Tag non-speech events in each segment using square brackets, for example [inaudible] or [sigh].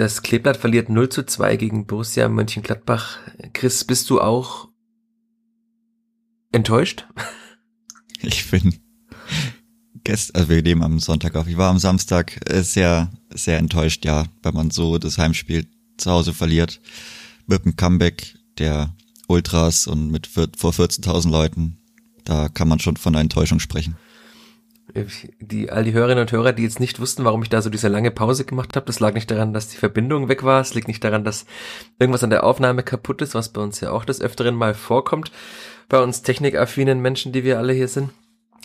Das Kleeblatt verliert 0 zu 2 gegen Borussia Mönchengladbach. Chris, bist du auch enttäuscht? [laughs] Ich bin gestern, also wir nehmen am Sonntag auf. Ich war am Samstag äh, sehr, sehr enttäuscht, ja, wenn man so das Heimspiel zu Hause verliert. Mit dem Comeback der Ultras und mit vor 14.000 Leuten. Da kann man schon von einer Enttäuschung sprechen die, all die Hörerinnen und Hörer, die jetzt nicht wussten, warum ich da so diese lange Pause gemacht habe, das lag nicht daran, dass die Verbindung weg war, es liegt nicht daran, dass irgendwas an der Aufnahme kaputt ist, was bei uns ja auch des Öfteren mal vorkommt, bei uns technikaffinen Menschen, die wir alle hier sind,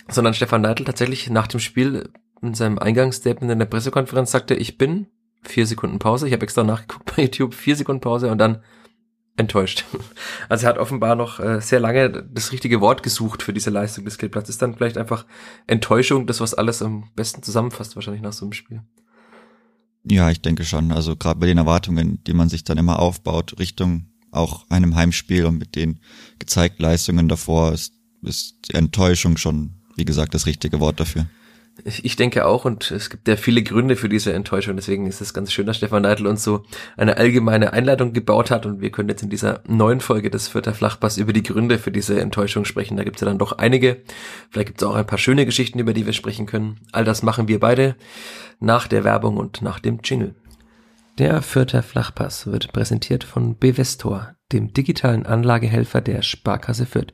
sondern Stefan Neidl tatsächlich nach dem Spiel in seinem Eingangsstatement in der Pressekonferenz sagte, ich bin vier Sekunden Pause, ich habe extra nachgeguckt bei [laughs] YouTube, vier Sekunden Pause und dann enttäuscht. [laughs] Also er hat offenbar noch äh, sehr lange das richtige Wort gesucht für diese Leistung des Kleeblatts. Ist dann vielleicht einfach Enttäuschung, das was alles am besten zusammenfasst, wahrscheinlich nach so einem Spiel. Ja, ich denke schon. Also gerade bei den Erwartungen, die man sich dann immer aufbaut, Richtung auch einem Heimspiel und mit den gezeigten Leistungen davor ist, ist Enttäuschung schon, wie gesagt, das richtige Wort dafür. Ich denke auch und es gibt ja viele Gründe für diese Enttäuschung. Deswegen ist es ganz schön, dass Stefan Neidl uns so eine allgemeine Einleitung gebaut hat und wir können jetzt in dieser neuen Folge des Vierter Flachpass über die Gründe für diese Enttäuschung sprechen. Da gibt es ja dann doch einige. Vielleicht gibt es auch ein paar schöne Geschichten, über die wir sprechen können. All das machen wir beide nach der Werbung und nach dem Jingle. Der Vierter Flachpass wird präsentiert von Bevestor, dem digitalen Anlagehelfer der Sparkasse Fürth.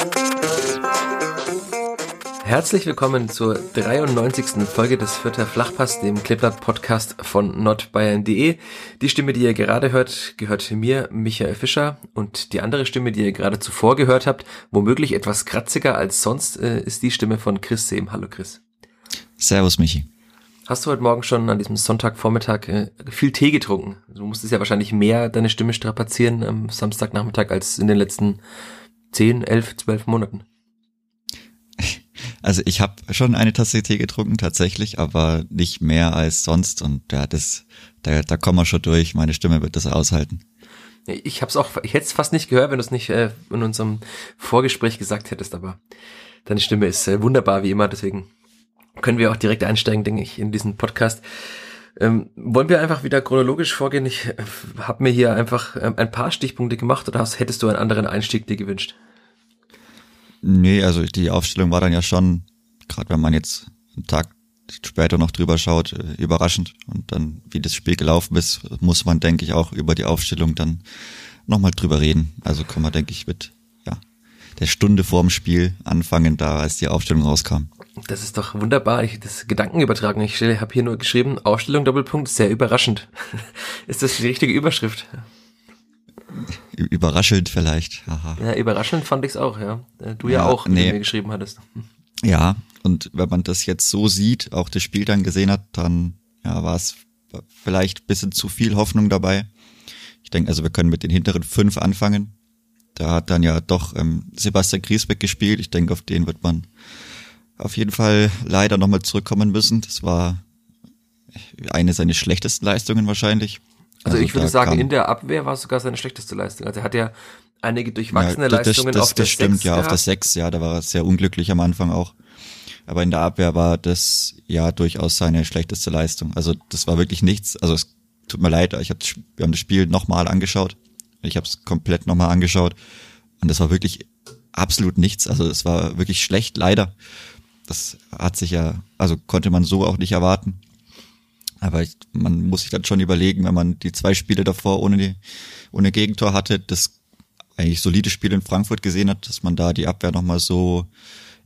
Herzlich willkommen zur 93. Folge des Vierter Flachpass, dem Kleeblatt-Podcast von nordbayern.de. Die Stimme, die ihr gerade hört, gehört mir, Michael Fischer. Und die andere Stimme, die ihr gerade zuvor gehört habt, womöglich etwas kratziger als sonst, äh, ist die Stimme von Chris Sehm. Hallo Chris. Servus Michi. Hast du heute Morgen schon an diesem Sonntagvormittag äh, viel Tee getrunken? Du musstest ja wahrscheinlich mehr deine Stimme strapazieren am Samstagnachmittag als in den letzten 10, 11, 12 Monaten. Also ich habe schon eine Tasse Tee getrunken tatsächlich, aber nicht mehr als sonst und ja, das, da, da kommen wir schon durch. Meine Stimme wird das aushalten. Ich habe es auch, ich hätte es fast nicht gehört, wenn du es nicht äh, in unserem Vorgespräch gesagt hättest, aber deine Stimme ist äh, wunderbar wie immer, deswegen können wir auch direkt einsteigen, denke ich, in diesen Podcast. Ähm, wollen wir einfach wieder chronologisch vorgehen? Ich äh, habe mir hier einfach ähm, ein paar Stichpunkte gemacht oder hast, hättest du einen anderen Einstieg dir gewünscht? Nee, also die Aufstellung war dann ja schon, gerade wenn man jetzt einen Tag später noch drüber schaut, äh, überraschend. Und dann, wie das Spiel gelaufen ist, muss man, denke ich, auch über die Aufstellung dann nochmal drüber reden. Also kann man, denke ich, mit ja, der Stunde vorm Spiel anfangen, da als die Aufstellung rauskam. Das ist doch wunderbar. Ich das Gedanken übertragen. Ich habe hier nur geschrieben, Aufstellung Doppelpunkt, sehr überraschend. [laughs] ist das die richtige Überschrift? Überraschend vielleicht. Aha. Ja, überraschend fand ich es auch, ja. Äh, du ja, ja auch, nee. mir geschrieben hattest. Ja, und wenn man das jetzt so sieht, auch das Spiel dann gesehen hat, dann ja, war es vielleicht bisschen zu viel Hoffnung dabei. Ich denke, also wir können mit den hinteren fünf anfangen. Da hat dann ja doch ähm, Sebastian Griesbeck gespielt. Ich denke, auf den wird man auf jeden Fall leider nochmal zurückkommen müssen. Das war eine seiner schlechtesten Leistungen wahrscheinlich. Also, also ich würde sagen, in der Abwehr war es sogar seine schlechteste Leistung. Also er hat ja einige durchwachsene ja, das, Leistungen das, auf der Das stimmt, 6 ja, gehabt. auf der 6, ja, da war er sehr unglücklich am Anfang auch. Aber in der Abwehr war das ja durchaus seine schlechteste Leistung. Also das war wirklich nichts. Also es tut mir leid, ich hab, wir haben das Spiel nochmal angeschaut. Ich habe es komplett nochmal angeschaut. Und das war wirklich absolut nichts. Also es war wirklich schlecht, leider. Das hat sich ja, also konnte man so auch nicht erwarten. Aber ich, man muss sich dann schon überlegen, wenn man die zwei Spiele davor ohne, die, ohne Gegentor hatte, das eigentlich solide Spiel in Frankfurt gesehen hat, dass man da die Abwehr nochmal so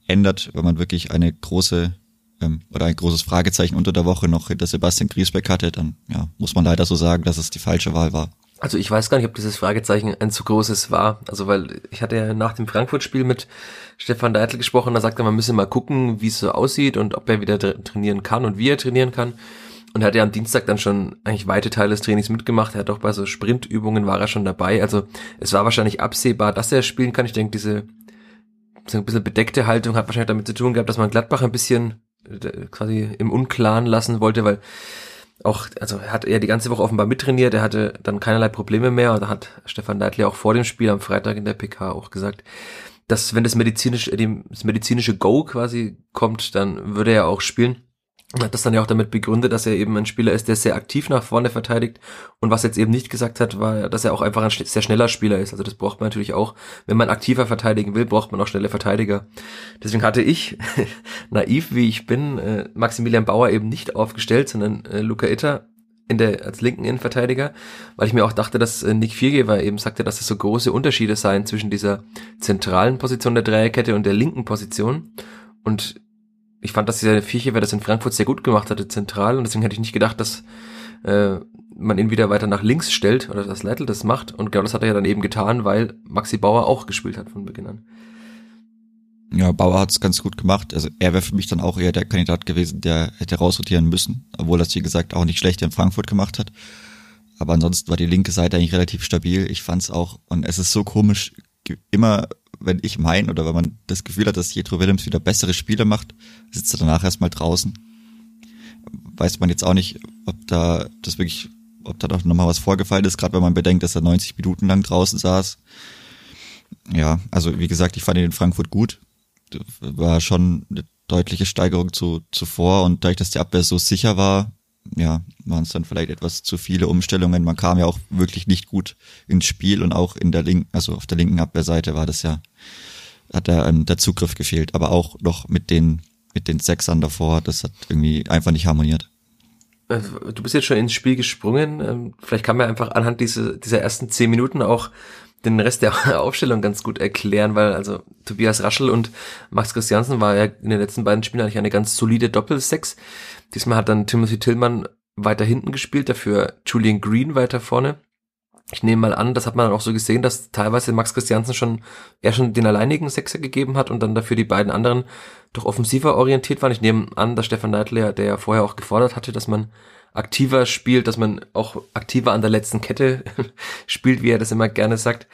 ändert, wenn man wirklich eine große ähm, oder ein großes Fragezeichen unter der Woche noch hinter Sebastian Griesbeck hatte, dann ja, muss man leider so sagen, dass es die falsche Wahl war. Also ich weiß gar nicht, ob dieses Fragezeichen ein zu großes war. Also weil ich hatte ja nach dem Frankfurt-Spiel mit Stefan Deitel gesprochen, da sagte man müsse mal gucken, wie es so aussieht und ob er wieder trainieren kann und wie er trainieren kann. Und hat ja am Dienstag dann schon eigentlich weite Teile des Trainings mitgemacht. Er hat auch bei so Sprintübungen war er schon dabei. Also es war wahrscheinlich absehbar, dass er spielen kann. Ich denke, diese so ein bisschen bedeckte Haltung hat wahrscheinlich damit zu tun gehabt, dass man Gladbach ein bisschen äh, quasi im Unklaren lassen wollte, weil auch, also er hat ja die ganze Woche offenbar mittrainiert, er hatte dann keinerlei Probleme mehr und da hat Stefan Neidli auch vor dem Spiel am Freitag in der PK auch gesagt, dass wenn das medizinische, das medizinische Go quasi kommt, dann würde er auch spielen. Und hat das dann ja auch damit begründet, dass er eben ein Spieler ist, der sehr aktiv nach vorne verteidigt. Und was jetzt eben nicht gesagt hat, war, dass er auch einfach ein sehr schneller Spieler ist. Also das braucht man natürlich auch. Wenn man aktiver verteidigen will, braucht man auch schnelle Verteidiger. Deswegen hatte ich, [laughs] naiv wie ich bin, äh, Maximilian Bauer eben nicht aufgestellt, sondern äh, Luca Itter in der, als linken Innenverteidiger, weil ich mir auch dachte, dass äh, Nick Viergeber eben sagte, dass es so große Unterschiede seien zwischen dieser zentralen Position der Dreierkette und der linken Position. Und ich fand, dass dieser Vierchewer das in Frankfurt sehr gut gemacht hatte, zentral, und deswegen hätte ich nicht gedacht, dass äh, man ihn wieder weiter nach links stellt oder dass Leitl das macht. Und genau das hat er ja dann eben getan, weil Maxi Bauer auch gespielt hat von Beginn an. Ja, Bauer hat es ganz gut gemacht. Also er wäre für mich dann auch eher der Kandidat gewesen, der hätte rausrotieren müssen, obwohl es, wie gesagt, auch nicht schlecht in Frankfurt gemacht hat. Aber ansonsten war die linke Seite eigentlich relativ stabil. Ich fand es auch, und es ist so komisch, immer wenn ich mein oder wenn man das Gefühl hat, dass Jetro Willems wieder bessere Spiele macht, sitzt er danach erstmal draußen. Weiß man jetzt auch nicht, ob da das wirklich, ob da doch nochmal was vorgefallen ist, gerade wenn man bedenkt, dass er 90 Minuten lang draußen saß. Ja, also wie gesagt, ich fand ihn in Frankfurt gut. War schon eine deutliche Steigerung zu zuvor und dadurch, dass die Abwehr so sicher war, ja, waren es dann vielleicht etwas zu viele Umstellungen. Man kam ja auch wirklich nicht gut ins Spiel und auch in der linken, also auf der linken Abwehrseite war das ja, hat da ähm, der Zugriff gefehlt, aber auch noch mit den, mit den Sechsern davor, das hat irgendwie einfach nicht harmoniert. Also, du bist jetzt schon ins Spiel gesprungen. Ähm, vielleicht kann man einfach anhand dieser, dieser ersten zehn Minuten auch den Rest der [laughs] Aufstellung ganz gut erklären, weil also Tobias Raschel und Max Christiansen war ja in den letzten beiden Spielen eigentlich eine ganz solide Doppelsechs. Diesmal hat dann Timothy Tillman weiter hinten gespielt, dafür Julian Green weiter vorne. Ich nehme mal an, das hat man auch so gesehen, dass teilweise Max Christiansen schon eher schon den alleinigen Sechser gegeben hat und dann dafür die beiden anderen doch offensiver orientiert waren. Ich nehme an, dass Stefan Neidler, der ja vorher auch gefordert hatte, dass man aktiver spielt, dass man auch aktiver an der letzten Kette [laughs] spielt, wie er das immer gerne sagt,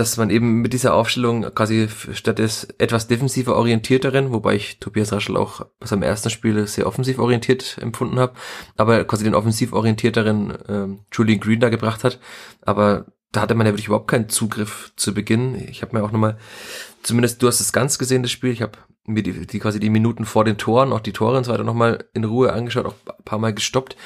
dass man eben mit dieser Aufstellung quasi statt des etwas defensiver orientierteren, wobei ich Tobias Raschel auch bei seinem ersten Spiel sehr offensiv orientiert empfunden habe, aber quasi den offensiv orientierteren ähm, Julian Green da gebracht hat, aber da hatte man ja wirklich überhaupt keinen Zugriff zu Beginn. Ich habe mir auch nochmal, zumindest du hast es ganz gesehen, das Spiel, ich habe mir die, die quasi die Minuten vor den Toren, auch die Tore und so weiter nochmal in Ruhe angeschaut, auch ein paar Mal gestoppt.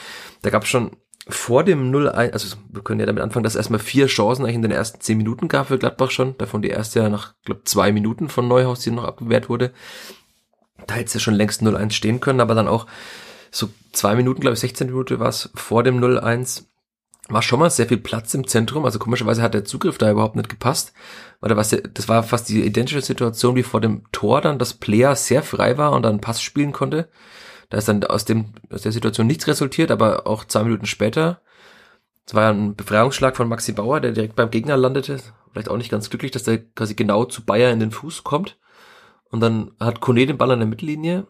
Da gab es schon vor dem 0-1, also wir können ja damit anfangen, dass erstmal vier Chancen eigentlich in den ersten zehn Minuten gab für Gladbach schon. Davon die erste ja nach, glaube zwei Minuten von Neuhaus, die noch abgewehrt wurde. Da hätte es ja schon längst 0-1 stehen können, aber dann auch so zwei Minuten, glaube ich, 16 Minuten war es vor dem 0-1 war schon mal sehr viel Platz im Zentrum. Also komischerweise hat der Zugriff da überhaupt nicht gepasst. Weil da das war fast die identische Situation wie vor dem Tor dann, dass Player sehr frei war und dann Pass spielen konnte. Da ist dann aus dem, aus der Situation nichts resultiert, aber auch zwei Minuten später. Es war ja ein Befreiungsschlag von Maxi Bauer, der direkt beim Gegner landete. Vielleicht auch nicht ganz glücklich, dass der quasi genau zu Bayer in den Fuß kommt. Und dann hat Kone den Ball an der Mittellinie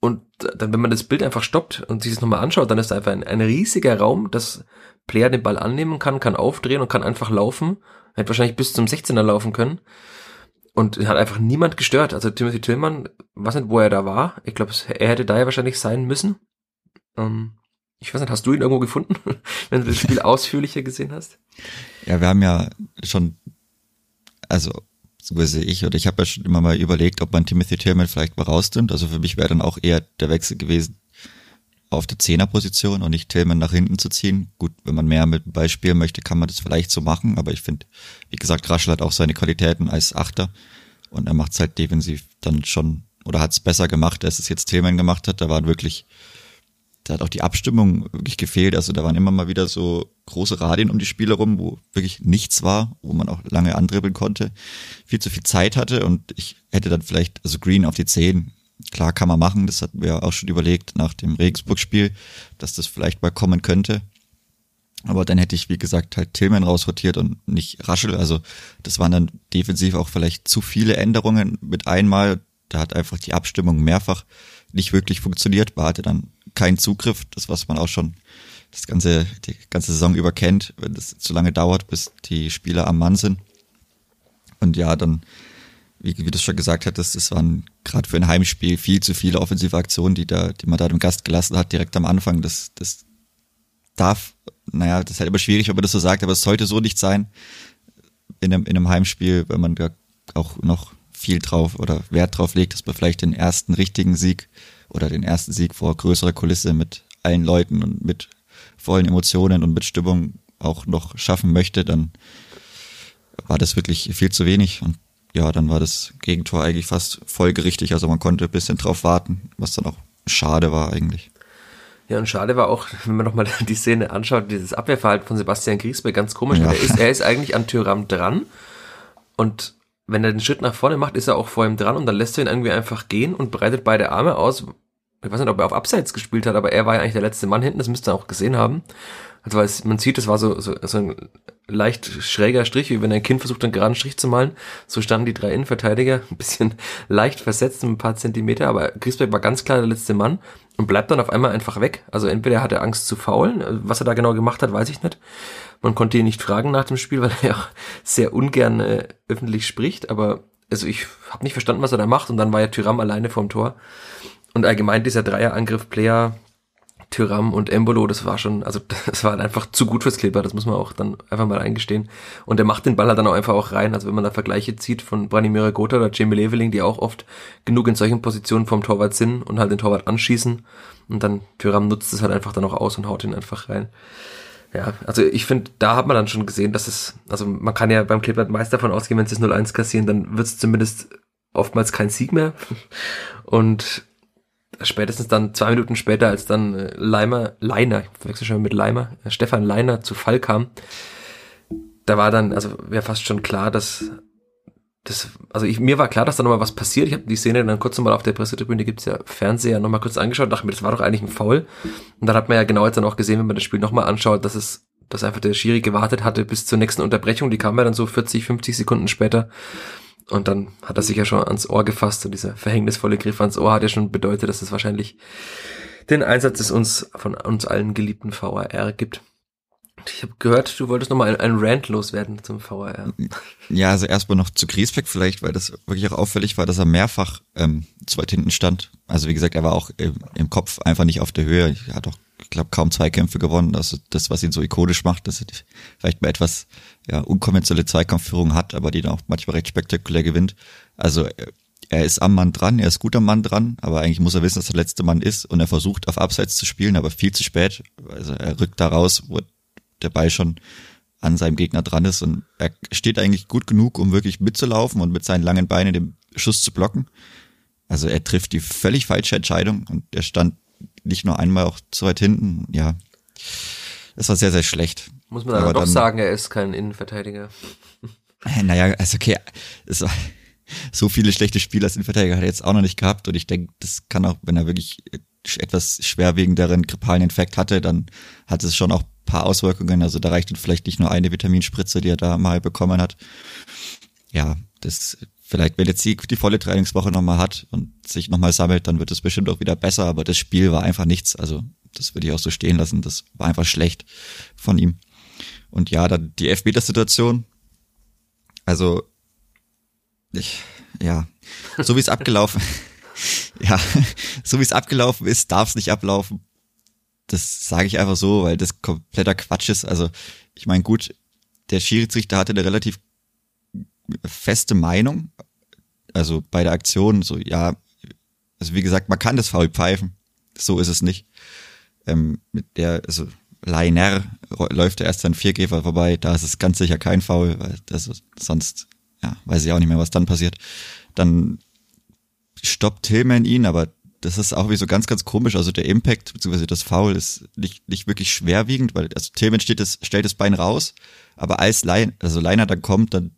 und dann, wenn man das Bild einfach stoppt und sich das nochmal anschaut, dann ist da einfach ein, ein riesiger Raum, dass Player den Ball annehmen kann, kann aufdrehen und kann einfach laufen. Hätte wahrscheinlich bis zum 16er laufen können. Und hat einfach niemand gestört. Also Timothy Tillman, weiß nicht, wo er da war. Ich glaube, er hätte da ja wahrscheinlich sein müssen. Ähm, ich weiß nicht, hast du ihn irgendwo gefunden, [laughs] wenn du das Spiel [laughs] ausführlicher gesehen hast? Ja, wir haben ja schon, also so sehe ich, oder ich habe ja schon immer mal überlegt, ob man Timothy Tillman vielleicht mal rausnimmt. Also für mich wäre dann auch eher der Wechsel gewesen, auf der Zehnerposition und nicht Tillman nach hinten zu ziehen. Gut, wenn man mehr mit dem Ball spielen möchte, kann man das vielleicht so machen, aber ich finde, wie gesagt, Raschel hat auch seine Qualitäten als Achter und er macht es halt defensiv dann schon oder hat es besser gemacht, als es jetzt Tillman gemacht hat. Da waren wirklich, da hat auch die Abstimmung wirklich gefehlt. Also da waren immer mal wieder so große Radien um die Spiele rum, wo wirklich nichts war, wo man auch lange andribbeln konnte, viel zu viel Zeit hatte und ich hätte dann vielleicht, also Green auf die Zehn Klar kann man machen, das hatten wir auch schon überlegt nach dem Regensburg-Spiel, dass das vielleicht mal kommen könnte. Aber dann hätte ich, wie gesagt, halt Tillman rausrotiert und nicht Raschel. Also das waren dann defensiv auch vielleicht zu viele Änderungen mit einmal. Da hat einfach die Abstimmung mehrfach nicht wirklich funktioniert. War hatte dann keinen Zugriff, das was man auch schon das ganze, die ganze Saison über kennt, wenn das zu lange dauert, bis die Spieler am Mann sind. Und ja, dann, wie, wie du schon gesagt hattest, es waren gerade für ein Heimspiel viel zu viele offensive Aktionen, die da, die man da dem Gast gelassen hat, direkt am Anfang. Das, das darf, naja, das ist halt immer schwierig, wenn man das so sagt, aber es sollte so nicht sein in einem, in einem Heimspiel, wenn man da auch noch viel drauf oder Wert drauf legt, dass man vielleicht den ersten richtigen Sieg oder den ersten Sieg vor größerer Kulisse mit allen Leuten und mit vollen Emotionen und mit Stimmung auch noch schaffen möchte, dann war das wirklich viel zu wenig und ja, dann war das Gegentor eigentlich fast folgerichtig, also man konnte ein bisschen drauf warten, was dann auch schade war eigentlich. Ja, und schade war auch, wenn man nochmal [laughs] die Szene anschaut, dieses Abwehrverhalten von Sebastian Griesbeck ganz komisch. Ja. Er, ist, er ist eigentlich an Tyram dran und wenn er den Schritt nach vorne macht, ist er auch vor ihm dran und dann lässt er ihn irgendwie einfach gehen und breitet beide Arme aus. Ich weiß nicht, ob er auf Abseits gespielt hat, aber er war ja eigentlich der letzte Mann hinten, das müsste er auch gesehen haben. Also weil es, man sieht, es war so, so, so ein leicht schräger Strich, wie wenn ein Kind versucht, einen geraden Strich zu malen. So standen die drei Innenverteidiger, ein bisschen [laughs] leicht versetzt, ein paar Zentimeter, aber Griesbeck war ganz klar der letzte Mann und bleibt dann auf einmal einfach weg. Also entweder hat er Angst zu faulen, was er da genau gemacht hat, weiß ich nicht. Man konnte ihn nicht fragen nach dem Spiel, [laughs] weil er ja sehr ungern äh, öffentlich spricht, aber also ich habe nicht verstanden, was er da macht und dann war ja Tyram alleine vorm Tor. Und allgemein dieser Dreierangriff Player Tyram und Embolo, das war schon, also [laughs] das war halt einfach zu gut fürs Kleber, das muss man auch dann einfach mal eingestehen. Und er macht den Ball halt dann auch einfach auch rein. Also wenn man da Vergleiche zieht von Branimir Gotha oder Jamie Leveling, die auch oft genug in solchen Positionen vom Torwart sind und halt den Torwart anschießen und dann Tyram nutzt es halt einfach dann auch aus und haut ihn einfach rein. Ja, also ich finde, da hat man dann schon gesehen, dass es, also man kann ja beim Kleeblatt meist davon ausgehen, wenn sie es 0-1 kassieren, dann wird es zumindest oftmals kein Sieg mehr. Und spätestens dann zwei Minuten später, als dann äh, Leimer, Leiner, ich wechsle schon mit Leimer, äh, Stefan Leiner zu Fall kam, da war dann, also wäre fast schon klar, dass das, also ich, mir war klar, dass da nochmal was passiert. Ich habe die Szene dann kurz nochmal auf der Pressetribüne, gibt's ja Fernseher, nochmal kurz angeschaut, dachte mir, das war doch eigentlich ein Foul. Und dann hat man ja genau jetzt dann auch gesehen, wenn man das Spiel nochmal anschaut, dass es, dass einfach der Schiri gewartet hatte bis zur nächsten Unterbrechung. Die kam ja dann so 40, 50 Sekunden später. Und dann hat er sich ja schon ans Ohr gefasst und dieser verhängnisvolle Griff ans Ohr hat ja schon bedeutet, dass es wahrscheinlich den Einsatz des uns von uns allen geliebten VAR gibt. Ich habe gehört, du wolltest nochmal ein, ein Rant loswerden zum VAR. Ja, also erstmal noch zu Griesbeck vielleicht, weil das wirklich auch auffällig war, dass er mehrfach ähm, zu weit hinten stand. Also wie gesagt, er war auch im, im Kopf einfach nicht auf der Höhe. Er hat auch ich glaube, kaum Zweikämpfe gewonnen. Also das, was ihn so ikonisch macht, dass er vielleicht mal etwas ja, unkonventionelle Zweikampfführung hat, aber die dann auch manchmal recht spektakulär gewinnt. Also er ist am Mann dran, er ist gut am Mann dran, aber eigentlich muss er wissen, dass er der letzte Mann ist und er versucht auf Abseits zu spielen, aber viel zu spät. Also er rückt da raus, wo der Ball schon an seinem Gegner dran ist und er steht eigentlich gut genug, um wirklich mitzulaufen und mit seinen langen Beinen den Schuss zu blocken. Also er trifft die völlig falsche Entscheidung und er stand nicht nur einmal auch zu weit hinten. Ja, das war sehr, sehr schlecht. Muss man aber doch dann, sagen, er ist kein Innenverteidiger. Naja, also okay, es war, [laughs] so viele schlechte Spieler als Innenverteidiger hat er jetzt auch noch nicht gehabt und ich denke, das kann auch, wenn er wirklich etwas schwerwiegenderen grippalen Infekt hatte, dann hat es schon auch paar Auswirkungen. Also da reicht vielleicht nicht nur eine Vitaminspritze, die er da mal bekommen hat. Ja, das vielleicht, wenn jetzt die, die volle Trainingswoche nochmal hat und sich nochmal sammelt, dann wird es bestimmt auch wieder besser, aber das Spiel war einfach nichts. Also das würde ich auch so stehen lassen. Das war einfach schlecht von ihm. Und ja, dann die Elfmeter-Situation. Also, ich, ja, so wie es [laughs] abgelaufen, [laughs] ja, so wie es abgelaufen ist, darf es nicht ablaufen. Das sage ich einfach so, weil das kompletter Quatsch ist. Also, ich meine, gut, der Schiedsrichter hatte eine relativ feste Meinung. Also bei der Aktion, so, ja, also wie gesagt, man kann das faul pfeifen. So ist es nicht. Ähm, mit der, also Leiner läuft der erst an Viergeber vorbei, da ist es ganz sicher kein Foul, weil das ist, sonst, ja, weiß ich auch nicht mehr, was dann passiert. Dann stoppt Tillman ihn, aber das ist auch wie so ganz, ganz komisch. Also der Impact, beziehungsweise das Foul ist nicht, nicht wirklich schwerwiegend, weil, also Tillman steht das, stellt das Bein raus, aber als Lein, also Leiner dann kommt, dann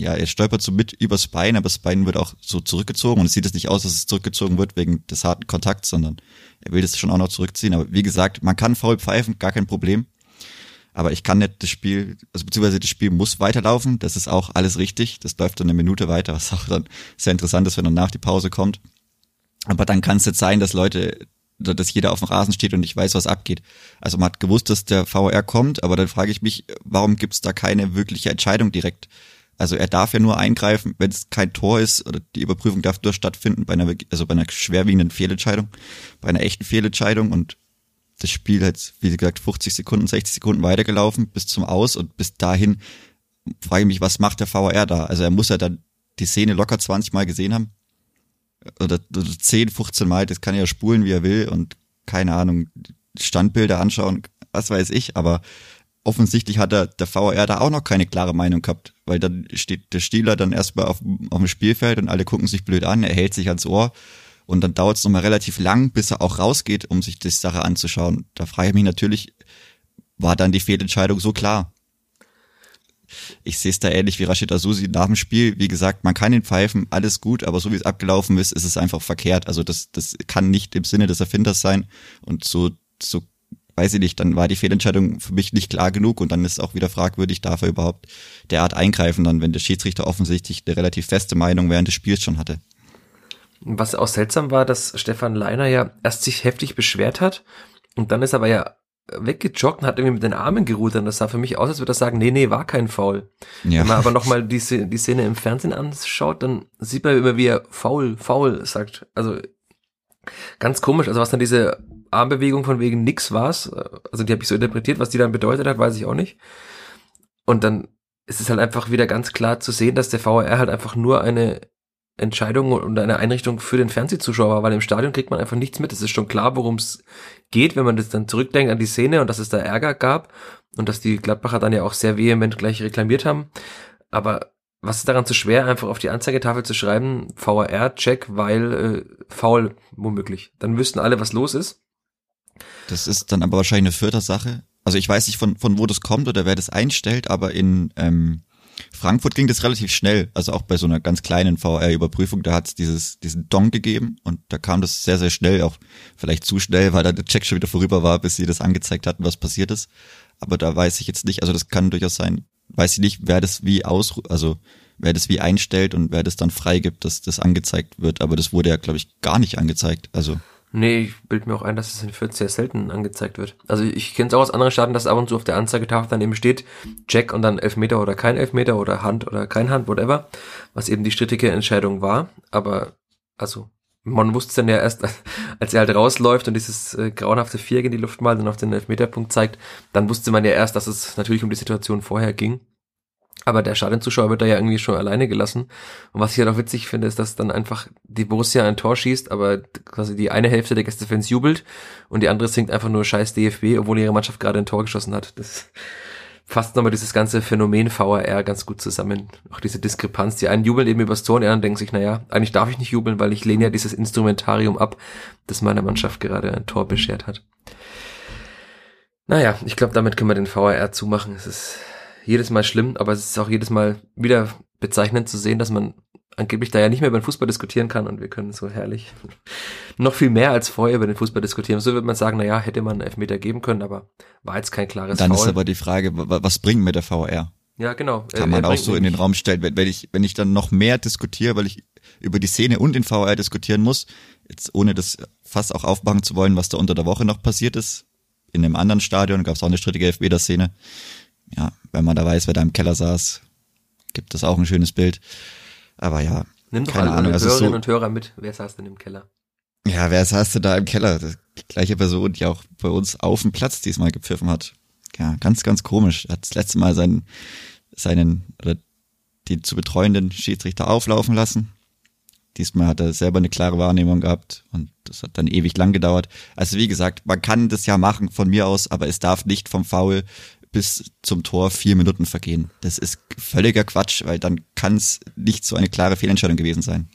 ja, er stolpert so mit übers Bein, aber das Bein wird auch so zurückgezogen und es sieht es nicht aus, dass es zurückgezogen wird wegen des harten Kontakts, sondern er will das schon auch noch zurückziehen. Aber wie gesagt, man kann faul pfeifen, gar kein Problem. Aber ich kann nicht das Spiel, also beziehungsweise das Spiel muss weiterlaufen, das ist auch alles richtig. Das läuft dann eine Minute weiter, was auch dann sehr interessant ist, wenn danach die Pause kommt. Aber dann kann es jetzt sein, dass Leute dass jeder auf dem Rasen steht und nicht weiß, was abgeht. Also man hat gewusst, dass der VR kommt, aber dann frage ich mich, warum gibt es da keine wirkliche Entscheidung direkt? Also er darf ja nur eingreifen, wenn es kein Tor ist oder die Überprüfung darf nur stattfinden bei einer, also bei einer schwerwiegenden Fehlentscheidung, bei einer echten Fehlentscheidung und das Spiel hat, wie gesagt, 50 Sekunden, 60 Sekunden weitergelaufen bis zum Aus und bis dahin frage ich mich, was macht der VR da? Also er muss ja dann die Szene locker 20 Mal gesehen haben. Oder, oder 10, 15 Mal, das kann er ja spulen, wie er will und keine Ahnung, Standbilder anschauen, was weiß ich, aber offensichtlich hat der, der VR da auch noch keine klare Meinung gehabt, weil dann steht der Stieler dann erstmal auf, auf dem Spielfeld und alle gucken sich blöd an, er hält sich ans Ohr und dann dauert es nochmal relativ lang, bis er auch rausgeht, um sich die Sache anzuschauen. Da frage ich mich natürlich, war dann die Fehlentscheidung so klar? Ich sehe es da ähnlich wie Rashid Azusi nach dem Spiel. Wie gesagt, man kann ihn pfeifen, alles gut, aber so wie es abgelaufen ist, ist es einfach verkehrt. Also das, das kann nicht im Sinne des Erfinders sein. Und so, so weiß ich nicht, dann war die Fehlentscheidung für mich nicht klar genug und dann ist auch wieder fragwürdig, darf er überhaupt derart eingreifen, dann wenn der Schiedsrichter offensichtlich eine relativ feste Meinung während des Spiels schon hatte. Was auch seltsam war, dass Stefan Leiner ja erst sich heftig beschwert hat und dann ist aber ja weggejoggt und hat irgendwie mit den Armen gerudert. Und das sah für mich aus, als würde er sagen, nee, nee, war kein Foul. Ja. Wenn man aber nochmal [laughs] die, die Szene im Fernsehen anschaut, dann sieht man immer, wie er faul, faul sagt. Also ganz komisch. Also was dann diese Armbewegung von wegen nix war's, also die habe ich so interpretiert, was die dann bedeutet hat, weiß ich auch nicht. Und dann ist es halt einfach wieder ganz klar zu sehen, dass der VR halt einfach nur eine Entscheidung und eine Einrichtung für den Fernsehzuschauer war, weil im Stadion kriegt man einfach nichts mit. Es ist schon klar, worum es geht, wenn man das dann zurückdenkt an die Szene und dass es da Ärger gab und dass die Gladbacher dann ja auch sehr vehement gleich reklamiert haben. Aber was ist daran zu schwer, einfach auf die Anzeigetafel zu schreiben, VAR-Check, weil äh, faul womöglich. Dann wüssten alle, was los ist. Das ist dann aber wahrscheinlich eine Fördersache. Also ich weiß nicht, von, von wo das kommt oder wer das einstellt, aber in ähm, Frankfurt ging das relativ schnell, also auch bei so einer ganz kleinen VR-Überprüfung, da hat es dieses, diesen Dong gegeben und da kam das sehr, sehr schnell, auch vielleicht zu schnell, weil da der Check schon wieder vorüber war, bis sie das angezeigt hatten, was passiert ist. Aber da weiß ich jetzt nicht, also das kann durchaus sein, weiß ich nicht, wer das wie aus, also wer das wie einstellt und wer das dann freigibt, dass das angezeigt wird. Aber das wurde ja, glaube ich, gar nicht angezeigt. Also Nee, ich bild mir auch ein, dass es in Fürth sehr selten angezeigt wird. Also ich kenne es auch aus anderen Staaten, dass ab und zu auf der Anzeigetafel dann eben steht, Check und dann Elfmeter oder kein Elfmeter oder Hand oder kein Hand, whatever, was eben die strittige Entscheidung war. Aber also man wusste dann ja erst, [laughs] als er halt rausläuft und dieses äh, grauenhafte Viereck in die Luft malt und auf den Elfmeterpunkt zeigt, dann wusste man ja erst, dass es natürlich um die Situation vorher ging. Aber der Stadionzuschauer wird da ja irgendwie schon alleine gelassen. Und was ich halt auch witzig finde, ist, dass dann einfach die Borussia ein Tor schießt, aber quasi die eine Hälfte der Gästefans jubelt und die andere singt einfach nur scheiß DFB, obwohl ihre Mannschaft gerade ein Tor geschossen hat. Das fasst nochmal dieses ganze Phänomen VAR ganz gut zusammen. Auch diese Diskrepanz. Die einen jubeln eben übers Tor und die anderen denken sich, naja, eigentlich darf ich nicht jubeln, weil ich lehne ja dieses Instrumentarium ab, das meiner Mannschaft gerade ein Tor beschert hat. Naja, ich glaube, damit können wir den VAR zumachen. Es ist jedes Mal schlimm, aber es ist auch jedes Mal wieder bezeichnend zu sehen, dass man angeblich da ja nicht mehr über den Fußball diskutieren kann und wir können so herrlich [laughs] noch viel mehr als vorher über den Fußball diskutieren. So würde man sagen, naja, hätte man einen Elfmeter geben können, aber war jetzt kein klares Dann Foul. ist aber die Frage, was bringt mir der VR? Ja, genau. Kann man auch so in den Raum stellen, wenn, wenn ich, wenn ich dann noch mehr diskutiere, weil ich über die Szene und den VR diskutieren muss, jetzt ohne das fast auch aufmachen zu wollen, was da unter der Woche noch passiert ist. In einem anderen Stadion gab es auch eine strittige Elfmeter-Szene ja, wenn man da weiß, wer da im Keller saß, gibt es auch ein schönes Bild. Aber ja, Nimm doch keine alle Ahnung, Hörerinnen so, und Hörer mit. Wer saß denn im Keller? Ja, wer saß denn da im Keller? Die gleiche Person, die auch bei uns auf dem Platz diesmal gepfiffen hat. Ja, ganz, ganz komisch. Er hat das letzte Mal seinen, seinen, oder die zu betreuenden Schiedsrichter auflaufen lassen. Diesmal hat er selber eine klare Wahrnehmung gehabt und das hat dann ewig lang gedauert. Also wie gesagt, man kann das ja machen von mir aus, aber es darf nicht vom Foul bis zum Tor vier Minuten vergehen. Das ist völliger Quatsch, weil dann kann es nicht so eine klare Fehlentscheidung gewesen sein.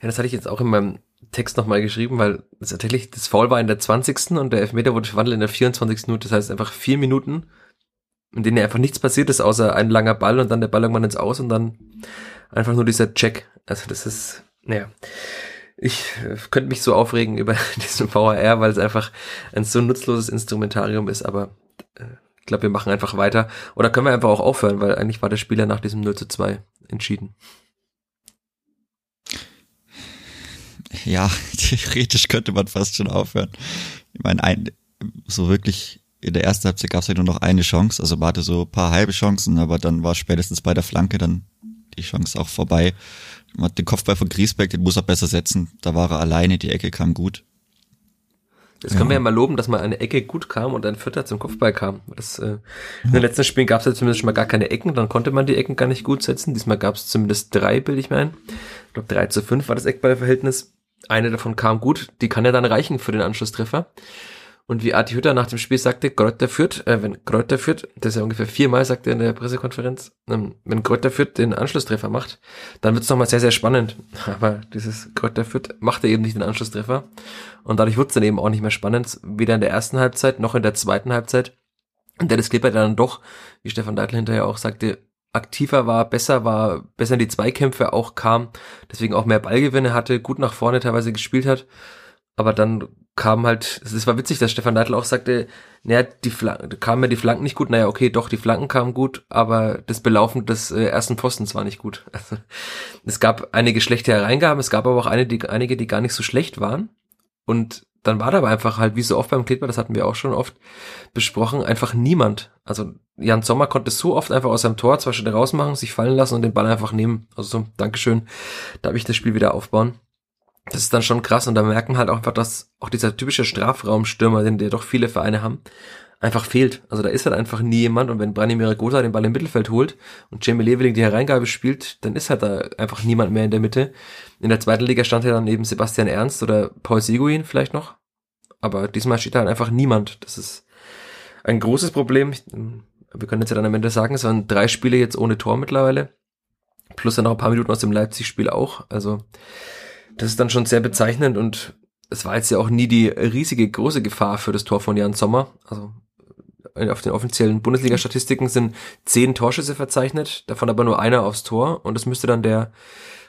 Ja, das hatte ich jetzt auch in meinem Text nochmal geschrieben, weil tatsächlich, das Foul war in der 20. und der Elfmeter wurde verwandelt in der 24. Minute. Das heißt einfach vier Minuten, in denen einfach nichts passiert ist, außer ein langer Ball und dann der Ball irgendwann ins Aus und dann einfach nur dieser Check. Also das ist, naja. Ich äh, könnte mich so aufregen [laughs] über diesen VAR, weil es einfach ein so nutzloses Instrumentarium ist, aber äh, ich glaube, wir machen einfach weiter. Oder können wir einfach auch aufhören, weil eigentlich war der Spieler nach diesem 0 zu 2 entschieden. Ja, [laughs] theoretisch könnte man fast schon aufhören. Ich meine, ein, so wirklich in der ersten Halbzeit gab es ja nur noch eine Chance. Also man hatte so ein paar halbe Chancen, aber dann war spätestens bei der Flanke dann die Chance auch vorbei. Man hat den Kopfball von Griesbeck, den muss er besser setzen. Da war er alleine, die Ecke kam gut. Das können ja. wir ja mal loben, dass mal eine Ecke gut kam und ein Vierter zum Kopfball kam. Das, äh, in den letzten Spielen gab es ja zumindest schon mal gar keine Ecken, dann konnte man die Ecken gar nicht gut setzen. Diesmal gab es zumindest drei, will ich meinen. Ich glaube, drei zu fünf war das Eckballverhältnis. Eine davon kam gut, die kann ja dann reichen für den Anschlusstreffer. Und wie Ati Hütter nach dem Spiel sagte, Kräuter führt, äh, wenn Kräuter führt, das ist ja ungefähr viermal, sagte er in der Pressekonferenz, ähm, wenn Kräuter führt den Anschlusstreffer macht, dann wird es nochmal sehr, sehr spannend. [laughs] Aber dieses Kräuter führt macht er eben nicht den Anschlusstreffer. Und dadurch wird es dann eben auch nicht mehr spannend, weder in der ersten Halbzeit noch in der zweiten Halbzeit. Und Dennis Kleber dann doch, wie Stefan Deitl hinterher auch sagte, aktiver war, besser war, besser in die Zweikämpfe auch kam, deswegen auch mehr Ballgewinne hatte, gut nach vorne teilweise gespielt hat. Aber dann kam halt, es war witzig, dass Stefan Neidl auch sagte, naja, die Flanken, kamen mir die Flanken nicht gut, naja, okay, doch, die Flanken kamen gut, aber das Belaufen des äh, ersten Postens war nicht gut. [laughs] Also, es gab einige schlechte Hereingaben, es gab aber auch eine, die, einige, die gar nicht so schlecht waren. Und dann war da aber einfach halt, wie so oft beim Kleber, das hatten wir auch schon oft besprochen, einfach niemand. Also Jan Sommer konnte so oft einfach aus seinem Tor zwei Schritte rausmachen, sich fallen lassen und den Ball einfach nehmen. Also so, Dankeschön, darf ich das Spiel wieder aufbauen das ist dann schon krass und da merken halt auch einfach, dass auch dieser typische Strafraumstürmer, den der doch viele Vereine haben, einfach fehlt. Also da ist halt einfach nie jemand und wenn Branimir Gotha den Ball im Mittelfeld holt und Jamie Leveling die Hereingabe spielt, dann ist halt da einfach niemand mehr in der Mitte. In der zweiten Liga stand ja dann eben Sebastian Ernst oder Paul Seguin vielleicht noch, aber diesmal steht da halt einfach niemand. Das ist ein großes Problem. Wir können jetzt ja dann am Ende sagen, es waren drei Spiele jetzt ohne Tor mittlerweile, plus dann noch ein paar Minuten aus dem Leipzig-Spiel auch. Also das ist dann schon sehr bezeichnend und es war jetzt ja auch nie die riesige große Gefahr für das Tor von Jan Sommer. Also äh, auf den offiziellen Bundesliga-Statistiken sind zehn Torschüsse verzeichnet, davon aber nur einer aufs Tor und das müsste dann der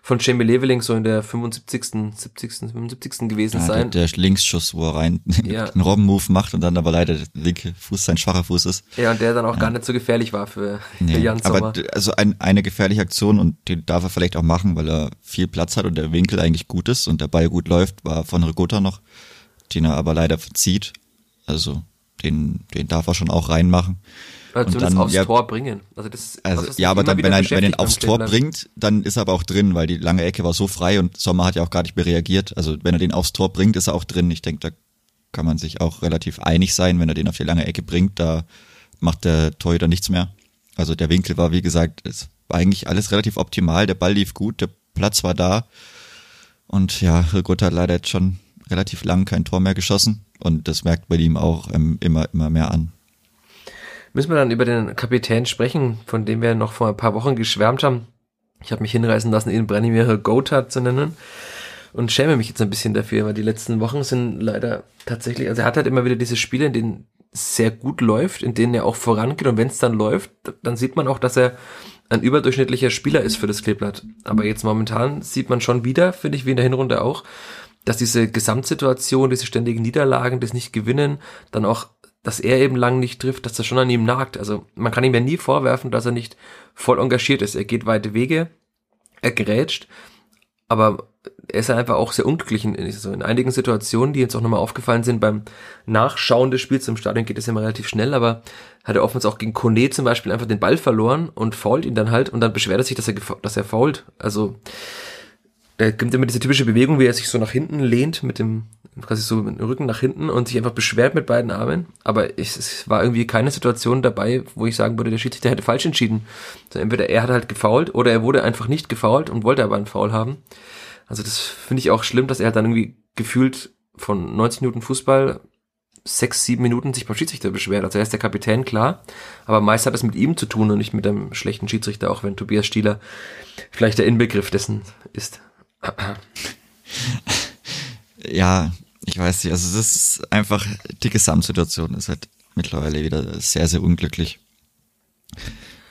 von Jamie Leveling so in der 75., 70., 75. gewesen ja, sein. Der, der Linksschuss, wo er rein [laughs] ja. einen Robben-Move macht und dann aber leider der linke Fuß sein schwacher Fuß ist. Ja, und der dann auch ja. gar nicht so gefährlich war für, nee, für Jan Sommer. Aber also ein, eine gefährliche Aktion und die darf er vielleicht auch machen, weil er viel Platz hat und der Winkel eigentlich gut ist und der Ball gut läuft, war von Rigotta noch, den er aber leider verzieht. Also den, den darf er schon auch reinmachen. Oder und dann, aufs ja, Tor bringen. Also, das also ja, aber dann, wenn er, wenn er ihn aufs Tor bringt, dann ist er aber auch drin, weil die lange Ecke war so frei und Sommer hat ja auch gar nicht mehr reagiert. Also wenn er den aufs Tor bringt, ist er auch drin. Ich denke, da kann man sich auch relativ einig sein, wenn er den auf die lange Ecke bringt, da macht der Torhüter nichts mehr. Also der Winkel war, wie gesagt, es war eigentlich alles relativ optimal. Der Ball lief gut, der Platz war da. Und ja, Rigot hat leider jetzt schon relativ lang kein Tor mehr geschossen. Und das merkt bei ihm auch ähm, immer, immer mehr an müssen wir dann über den Kapitän sprechen, von dem wir noch vor ein paar Wochen geschwärmt haben. Ich habe mich hinreißen lassen, ihn Branimir Gotthard zu nennen und schäme mich jetzt ein bisschen dafür, weil die letzten Wochen sind leider tatsächlich, also er hat halt immer wieder diese Spiele, in denen sehr gut läuft, in denen er auch vorangeht und wenn es dann läuft, dann sieht man auch, dass er ein überdurchschnittlicher Spieler ist für das Kleeblatt. Aber jetzt momentan sieht man schon wieder, finde ich, wie in der Hinrunde auch, dass diese Gesamtsituation, diese ständigen Niederlagen, das Nicht-Gewinnen, dann auch dass er eben lang nicht trifft, dass das schon an ihm nagt. Also man kann ihm ja nie vorwerfen, dass er nicht voll engagiert ist. Er geht weite Wege, er grätscht, aber er ist einfach auch sehr unglücklich in, so in einigen Situationen, die jetzt auch nochmal aufgefallen sind beim Nachschauen des Spiels. Im Stadion geht es immer relativ schnell, aber hat er oftmals auch gegen Kone zum Beispiel einfach den Ball verloren und fault ihn dann halt und dann beschwert er sich, dass er, dass er fault. Also er gibt immer diese typische Bewegung, wie er sich so nach hinten lehnt mit dem quasi so mit dem Rücken nach hinten und sich einfach beschwert mit beiden Armen. Aber ich, es war irgendwie keine Situation dabei, wo ich sagen würde, der Schiedsrichter hätte falsch entschieden. Also entweder er hat halt gefault oder er wurde einfach nicht gefault und wollte aber einen Foul haben. Also das finde ich auch schlimm, dass er halt dann irgendwie gefühlt von 90 Minuten Fußball sechs, sieben Minuten sich beim Schiedsrichter beschwert. Also er ist der Kapitän, klar, aber meist hat es mit ihm zu tun und nicht mit einem schlechten Schiedsrichter, auch wenn Tobias Stieler vielleicht der Inbegriff dessen ist. [clears throat] ja, ich weiß nicht, also das ist einfach, die Gesamtsituation ist halt mittlerweile wieder sehr, sehr unglücklich.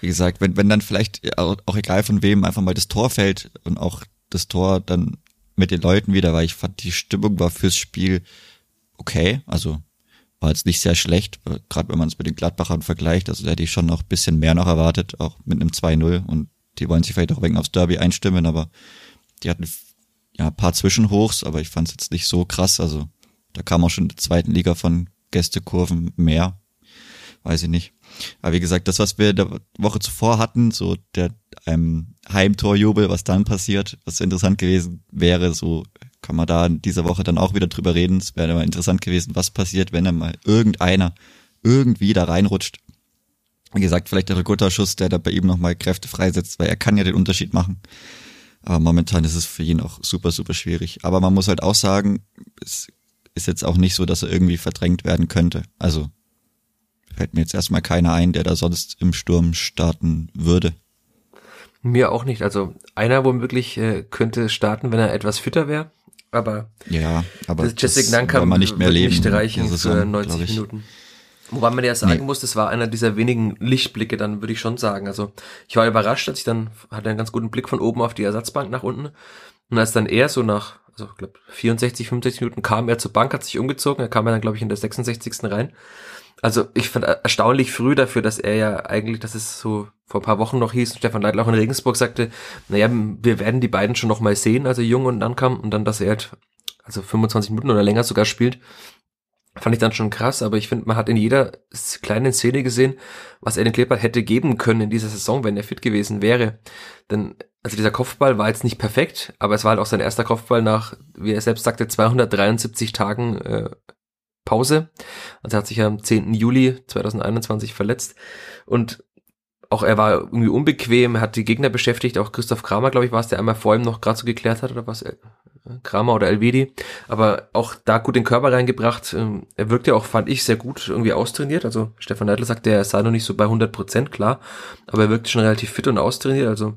Wie gesagt, wenn, wenn dann vielleicht, auch, auch egal von wem, einfach mal das Tor fällt und auch das Tor dann mit den Leuten wieder, weil ich fand, die Stimmung war fürs Spiel okay, also war jetzt nicht sehr schlecht, gerade wenn man es mit den Gladbachern vergleicht, also da hätte ich schon noch ein bisschen mehr noch erwartet, auch mit einem 2-0 und die wollen sich vielleicht auch wegen aufs Derby einstimmen, aber die hatten ja, paar Zwischenhochs, aber ich fand es jetzt nicht so krass. Also da kam auch schon in der zweiten Liga von Gästekurven mehr. Weiß ich nicht. Aber wie gesagt, das, was wir der Woche zuvor hatten, so der ähm, Heimtorjubel, was dann passiert, was interessant gewesen wäre, so kann man da in dieser Woche dann auch wieder drüber reden. Es wäre mal interessant gewesen, was passiert, wenn dann mal irgendeiner irgendwie da reinrutscht. Wie gesagt, vielleicht der Ricotta-Schuss, der da bei ihm nochmal Kräfte freisetzt, weil er kann ja den Unterschied machen. Aber momentan ist es für ihn auch super, super schwierig. Aber man muss halt auch sagen, es ist jetzt auch nicht so, dass er irgendwie verdrängt werden könnte. Also fällt mir jetzt erstmal keiner ein, der da sonst im Sturm starten würde. Mir auch nicht. Also einer womöglich äh, könnte starten, wenn er etwas fitter wäre. Aber, ja, aber das Jessic Nankam man nicht mehr wird leben nicht reichen für 90 Minuten. Wobei man ja sagen nee. muss, das war einer dieser wenigen Lichtblicke, dann würde ich schon sagen. Also ich war überrascht, als ich dann hatte einen ganz guten Blick von oben auf die Ersatzbank nach unten. Und als dann er so nach, also ich glaube 64, 65 Minuten kam er zur Bank, hat sich umgezogen, er kam ja dann glaube ich in der 66. rein. Also ich fand erstaunlich früh dafür, dass er ja eigentlich, dass es so vor ein paar Wochen noch hieß, Stefan Leitl auch in Regensburg sagte, naja, wir werden die beiden schon noch mal sehen, also jung und dann kam und dann, dass er halt also 25 Minuten oder länger sogar spielt, fand ich dann schon krass, aber ich finde, man hat in jeder kleinen Szene gesehen, was er den Kleber hätte geben können in dieser Saison, wenn er fit gewesen wäre. Denn, also dieser Kopfball war jetzt nicht perfekt, aber es war halt auch sein erster Kopfball nach, wie er selbst sagte, 273 Tagen äh, Pause. Also er hat sich am 10. Juli 2021 verletzt und auch er war irgendwie unbequem, hat die Gegner beschäftigt, auch Christoph Kramer, glaube ich, war es, der einmal vor ihm noch gerade so geklärt hat, oder was? Kramer oder Elvedi, aber auch da gut den Körper reingebracht. Ähm, er wirkte auch, fand ich, sehr gut irgendwie austrainiert. Also Stefan Neidl sagt, er sei noch nicht so bei 100 Prozent, klar, aber er wirkte schon relativ fit und austrainiert. Also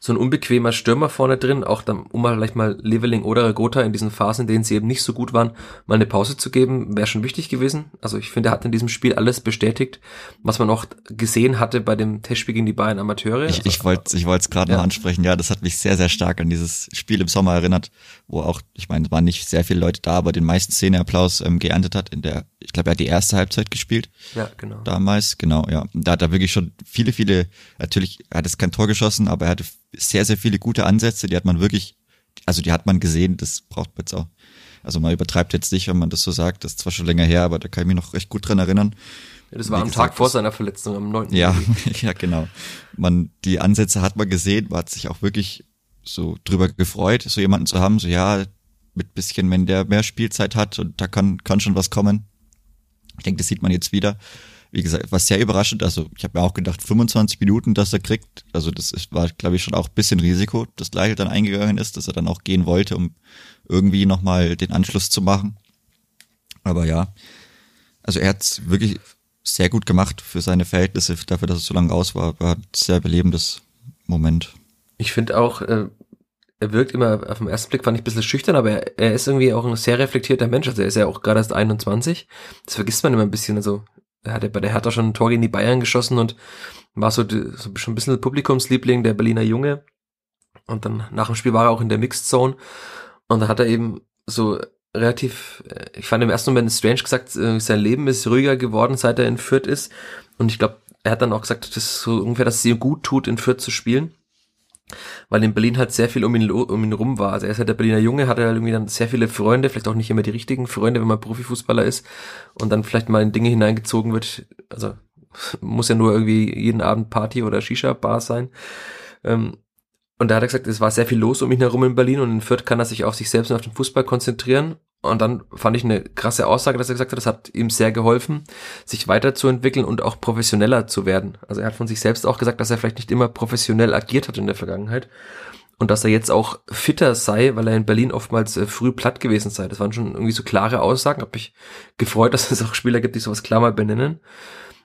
so ein unbequemer Stürmer vorne drin, auch dann, um mal vielleicht mal Leveling oder Gotha in diesen Phasen, in denen sie eben nicht so gut waren, mal eine Pause zu geben, wäre schon wichtig gewesen. Also ich finde, er hat in diesem Spiel alles bestätigt, was man auch gesehen hatte bei dem Testspiel gegen die Bayern Amateure. Ich, wollte ich wollte es gerade ja. noch ansprechen, ja, das hat mich sehr, sehr stark an dieses Spiel im Sommer erinnert, wo auch, ich meine, es waren nicht sehr viele Leute da, aber den meisten Szeneapplaus ähm, geerntet hat in der, ich glaube, er hat die erste Halbzeit gespielt. Ja, genau. Damals, genau, ja. Da hat er wirklich schon viele, viele, natürlich, er hat es kein Tor geschossen, aber er hatte sehr, sehr viele gute Ansätze, die hat man wirklich, also die hat man gesehen, das braucht man jetzt auch. Also man übertreibt jetzt nicht, wenn man das so sagt, das ist zwar schon länger her, aber da kann ich mich noch recht gut dran erinnern. Ja, das war Wie am gesagt, Tag vor seiner Verletzung, am 9. Ja, [laughs] ja, genau. Man, die Ansätze hat man gesehen, man hat sich auch wirklich so drüber gefreut, so jemanden zu haben, so ja, mit bisschen, wenn der mehr Spielzeit hat und da kann, kann schon was kommen. Ich denke, das sieht man jetzt wieder wie gesagt, was sehr überraschend. Also ich habe mir auch gedacht, 25 Minuten, dass er kriegt. Also das ist, war, glaube ich, schon auch ein bisschen Risiko, dass Leichel dann eingegangen ist, dass er dann auch gehen wollte, um irgendwie nochmal den Anschluss zu machen. Aber ja, also er hat wirklich sehr gut gemacht für seine Verhältnisse, dafür, dass es so lange aus war. War ein sehr belebendes Moment. Ich finde auch, äh, er wirkt immer, auf den ersten Blick fand ich ein bisschen schüchtern, aber er, er ist irgendwie auch ein sehr reflektierter Mensch. Also er ist ja auch gerade erst 21. Das vergisst man immer ein bisschen. Also er hat ja bei der Hertha schon ein Tor gegen die Bayern geschossen und war so, so schon ein bisschen Publikumsliebling, der Berliner Junge. Und dann nach dem Spiel war er auch in der Mixed Zone. Und da hat er eben so relativ, äh, ich fand im ersten Moment strange gesagt, äh, sein Leben ist ruhiger geworden, seit er in Fürth ist. Und ich glaube, er hat dann auch gesagt, das ist so ungefähr, dass es ihm gut tut, in Fürth zu spielen weil in Berlin halt sehr viel um ihn, um ihn rum war. Also er ist halt der Berliner Junge, hatte halt irgendwie dann sehr viele Freunde, vielleicht auch nicht immer die richtigen Freunde, wenn man Profifußballer ist und dann vielleicht mal in Dinge hineingezogen wird. Also [laughs] muss ja nur irgendwie jeden Abend Party oder Shisha-Bar sein. Ähm, und da hat er gesagt, es war sehr viel los um ihn herum in Berlin und in Fürth kann er sich auf sich selbst und auf den Fußball konzentrieren und dann fand ich eine krasse Aussage, dass er gesagt hat, das hat ihm sehr geholfen, sich weiterzuentwickeln und auch professioneller zu werden. Also er hat von sich selbst auch gesagt, dass er vielleicht nicht immer professionell agiert hat in der Vergangenheit und dass er jetzt auch fitter sei, weil er in Berlin oftmals äh, früh platt gewesen sei. Das waren schon irgendwie so klare Aussagen. Hab mich gefreut, [laughs] dass es auch Spieler gibt, die sowas klar mal benennen.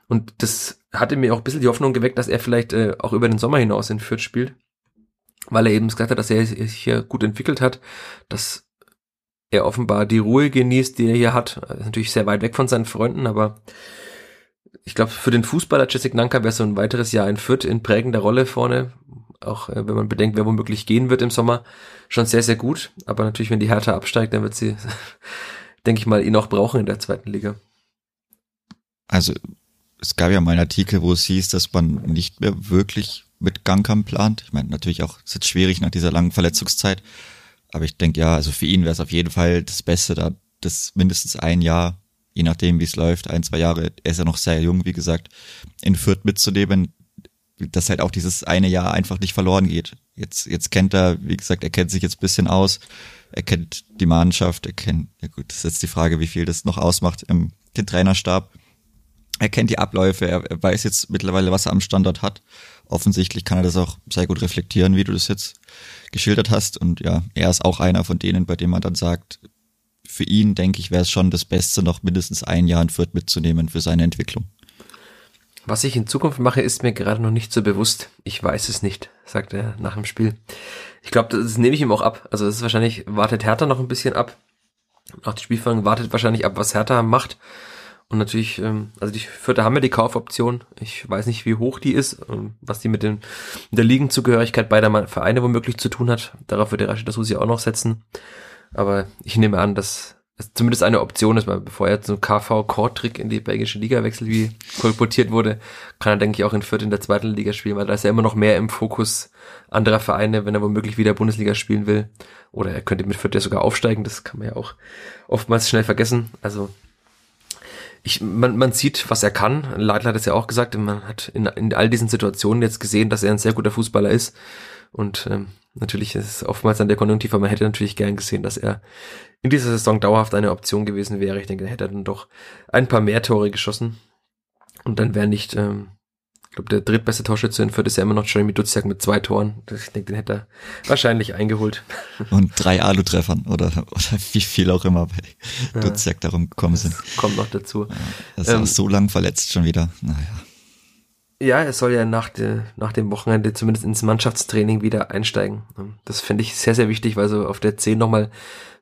Und das hatte mir auch ein bisschen die Hoffnung geweckt, dass er vielleicht äh, auch über den Sommer hinaus in Fürth spielt, weil er eben gesagt hat, dass er sich hier gut entwickelt hat, dass er offenbar die Ruhe genießt, die er hier hat. Er ist natürlich sehr weit weg von seinen Freunden, aber ich glaube, für den Fußballer Jessic Nanka wäre so ein weiteres Jahr in Fürth in prägender Rolle vorne, auch äh, wenn man bedenkt, wer womöglich gehen wird im Sommer, schon sehr, sehr gut. Aber natürlich, wenn die Hertha absteigt, dann wird sie, [laughs] denke ich mal, ihn auch brauchen in der zweiten Liga. Also es gab ja mal einen Artikel, wo es hieß, dass man nicht mehr wirklich mit Gangkamp plant. Ich meine, natürlich auch, es ist schwierig nach dieser langen Verletzungszeit. Aber ich denke ja, also für ihn wäre es auf jeden Fall das Beste, da das mindestens ein Jahr, je nachdem wie es läuft, ein, zwei Jahre, er ist ja noch sehr jung, wie gesagt, in Fürth mitzunehmen, dass halt auch dieses eine Jahr einfach nicht verloren geht. Jetzt, jetzt kennt er, wie gesagt, er kennt sich jetzt bisschen aus, er kennt die Mannschaft, er kennt, ja gut, das ist jetzt die Frage, wie viel das noch ausmacht im den Trainerstab. Er kennt die Abläufe, er, er weiß jetzt mittlerweile, was er am Standort hat. Offensichtlich kann er das auch sehr gut reflektieren, wie du das jetzt geschildert hast. Und ja, er ist auch einer von denen, bei dem man dann sagt, für ihn, denke ich, wäre es schon das Beste, noch mindestens ein Jahr in Fürth mitzunehmen für seine Entwicklung. Was ich in Zukunft mache, ist mir gerade noch nicht so bewusst. Ich weiß es nicht, sagt er nach dem Spiel. Ich glaube, das nehme ich ihm auch ab. Also das ist wahrscheinlich, wartet Hertha noch ein bisschen ab. Nach dem Spielfang wartet wahrscheinlich ab, was Hertha macht. Und natürlich, ähm, also die Vierte haben ja die Kaufoption. Ich weiß nicht, wie hoch die ist, ähm, was die mit, den, mit der Ligenzugehörigkeit beider Vereine womöglich zu tun hat. Darauf wird der Rashid Susi auch noch setzen. Aber ich nehme an, dass es zumindest eine Option ist, weil bevor er ein KV-Core-Trick in die belgische Liga wechselt, wie kolportiert wurde, kann er, denke ich, auch in Fürth in der zweiten Liga spielen, weil da ist er immer noch mehr im Fokus anderer Vereine, wenn er womöglich wieder Bundesliga spielen will. Oder er könnte mit Fürth ja sogar aufsteigen, das kann man ja auch oftmals schnell vergessen. Also ich, man, man sieht, was er kann. Leitler hat es ja auch gesagt, man hat in, in all diesen Situationen jetzt gesehen, dass er ein sehr guter Fußballer ist. Und ähm, natürlich ist es oftmals an der Konjunktiv, aber man hätte natürlich gern gesehen, dass er in dieser Saison dauerhaft eine Option gewesen wäre. Ich denke, dann hätte er dann doch ein paar mehr Tore geschossen. Und dann wäre nicht, ähm, ich glaube, der drittbeste Torschütze in Fürth ist ja immer noch Jeremy Duziak mit zwei Toren. Ich denke, den hätte er wahrscheinlich eingeholt. [laughs] Und drei Alu-Treffern oder, oder wie viel auch immer bei ja, Duziak darum gekommen sind. Kommt noch dazu. Ja, das ist ähm, so lang verletzt schon wieder. Naja. Ja, er soll ja nach, de, nach dem Wochenende zumindest ins Mannschaftstraining wieder einsteigen. Das fände ich sehr, sehr wichtig, weil so auf der 10 nochmal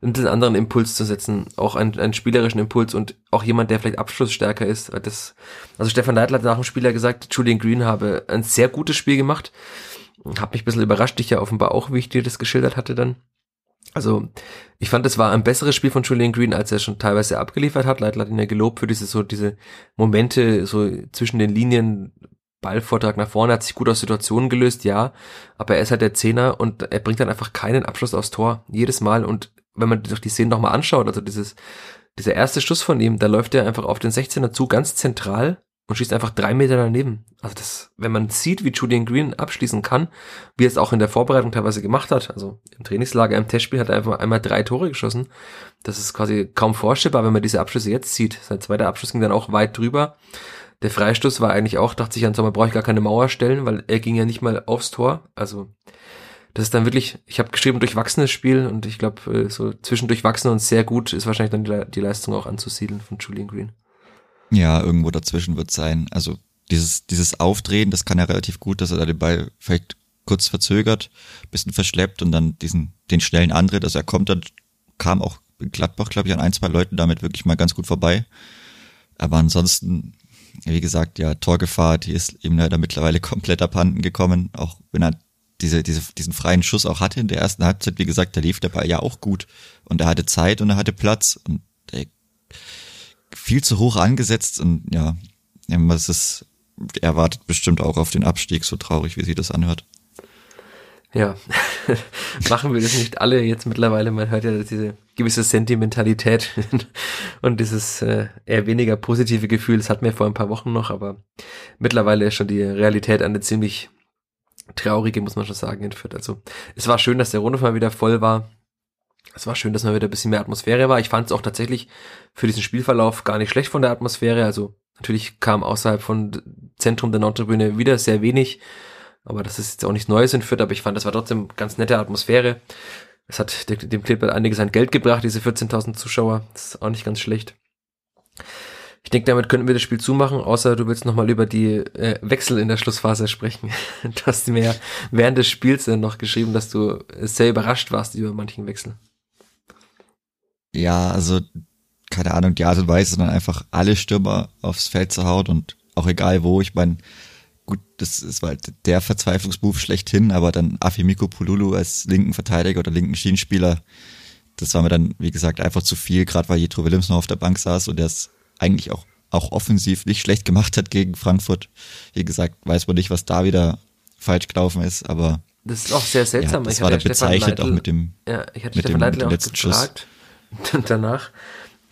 einen anderen Impuls zu setzen, auch einen, einen spielerischen Impuls und auch jemand, der vielleicht abschlussstärker ist. Das, also Stefan Neidl hat nach dem Spiel ja gesagt, Julian Green habe ein sehr gutes Spiel gemacht. Hab mich ein bisschen überrascht, dich ja offenbar auch, wie ich dir das geschildert hatte dann. Also, ich fand, es war ein besseres Spiel von Julian Green, als er schon teilweise abgeliefert hat. Leitl hat ihn ja gelobt für diese, so, diese Momente, so zwischen den Linien, Ballvortrag nach vorne, hat sich gut aus Situationen gelöst, ja, aber er ist halt der Zehner und er bringt dann einfach keinen Abschluss aufs Tor, jedes Mal und wenn man sich die Szenen nochmal anschaut, also dieses, dieser erste Schuss von ihm, da läuft er einfach auf den 16er zu, ganz zentral und schießt einfach drei Meter daneben. Also das, wenn man sieht, wie Julian Green abschließen kann, wie er es auch in der Vorbereitung teilweise gemacht hat, also im Trainingslager, im Testspiel hat er einfach einmal drei Tore geschossen. Das ist quasi kaum vorstellbar, wenn man diese Abschlüsse jetzt sieht. Sein zweiter Abschluss ging dann auch weit drüber. Der Freistoß war eigentlich auch, dachte ich an Sommer, brauche ich gar keine Mauer stellen, weil er ging ja nicht mal aufs Tor. Also das ist dann wirklich, ich habe geschrieben, durchwachsenes Spiel und ich glaube, äh, so zwischen durchwachsen und sehr gut ist wahrscheinlich dann die, die Leistung auch anzusiedeln von Julian Green. Ja, irgendwo dazwischen wird sein. Also dieses, dieses Aufdrehen, das kann ja relativ gut, dass er da den Ball vielleicht kurz verzögert, bisschen verschleppt und dann diesen, den schnellen Antritt, also er kommt dann, kam auch Gladbach, glaube ich, an ein, zwei Leuten damit wirklich mal ganz gut vorbei. Aber ansonsten wie gesagt, ja, Torgefahr, die ist eben leider mittlerweile [laughs] komplett abhanden gekommen, auch wenn er diese, diese, diesen freien Schuss auch hatte in der ersten Halbzeit, wie gesagt, da lief der Ball ja auch gut. Und er hatte Zeit und er hatte Platz und er viel zu hoch angesetzt. Und ja, es ist, er wartet bestimmt auch auf den Abstieg, so traurig, wie sie das anhört. Ja, [laughs] machen wir das nicht alle jetzt mittlerweile. Man hört ja diese gewisse Sentimentalität [laughs] und dieses äh, eher weniger positive Gefühl. Das hatten wir vor ein paar Wochen noch, aber mittlerweile ist schon die Realität eine ziemlich traurige, muss man schon sagen, in Fürth. Also es war schön, dass der Rundhof mal wieder voll war. Es war schön, dass mal wieder ein bisschen mehr Atmosphäre war. Ich fand es auch tatsächlich für diesen Spielverlauf gar nicht schlecht von der Atmosphäre. Also natürlich kam außerhalb von Zentrum der Nordtribüne wieder sehr wenig aber das ist jetzt auch nichts Neues in Fürth, aber ich fand, das war trotzdem ganz nette Atmosphäre. Es hat dem Clip einiges an Geld gebracht, diese 14.000 Zuschauer. Das ist auch nicht ganz schlecht. Ich denke, damit könnten wir das Spiel zumachen, außer du willst nochmal über die äh, Wechsel in der Schlussphase sprechen. [laughs] du hast mir während des Spiels dann noch geschrieben, dass du sehr überrascht warst über manchen Wechsel. Ja, also keine Ahnung, die Art und Weise, sondern einfach alle Stürmer aufs Feld zu hauen und auch egal wo. Ich meine, gut, das ist halt der Verzweiflungsmove schlechthin, aber dann Afimiko Pululu als linken Verteidiger oder linken Schienenspieler, das war mir dann, wie gesagt, einfach zu viel, gerade weil Jetro Willems noch auf der Bank saß und der es eigentlich auch, auch offensiv nicht schlecht gemacht hat gegen Frankfurt. Wie gesagt, weiß man nicht, was da wieder falsch gelaufen ist, aber das ist auch sehr seltsam. Ja, das ich war da bezeichnet Leitl- auch mit dem, Ja, ich hatte mit Stefan dem- Leitl dem letzten Schuss. gefragt [laughs] danach,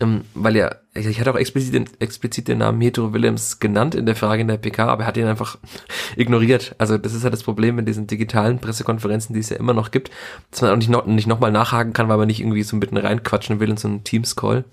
ähm, weil ja, ich hatte auch explizit, den- explizit den Namen Metro Willems genannt in der Frage in der PK, aber er hat ihn einfach [laughs] ignoriert. Also das ist halt das Problem mit diesen digitalen Pressekonferenzen, die es ja immer noch gibt, dass man auch nicht noch, nicht nochmal nachhaken kann, weil man nicht irgendwie so mitten reinquatschen will in so einen Teams-Call.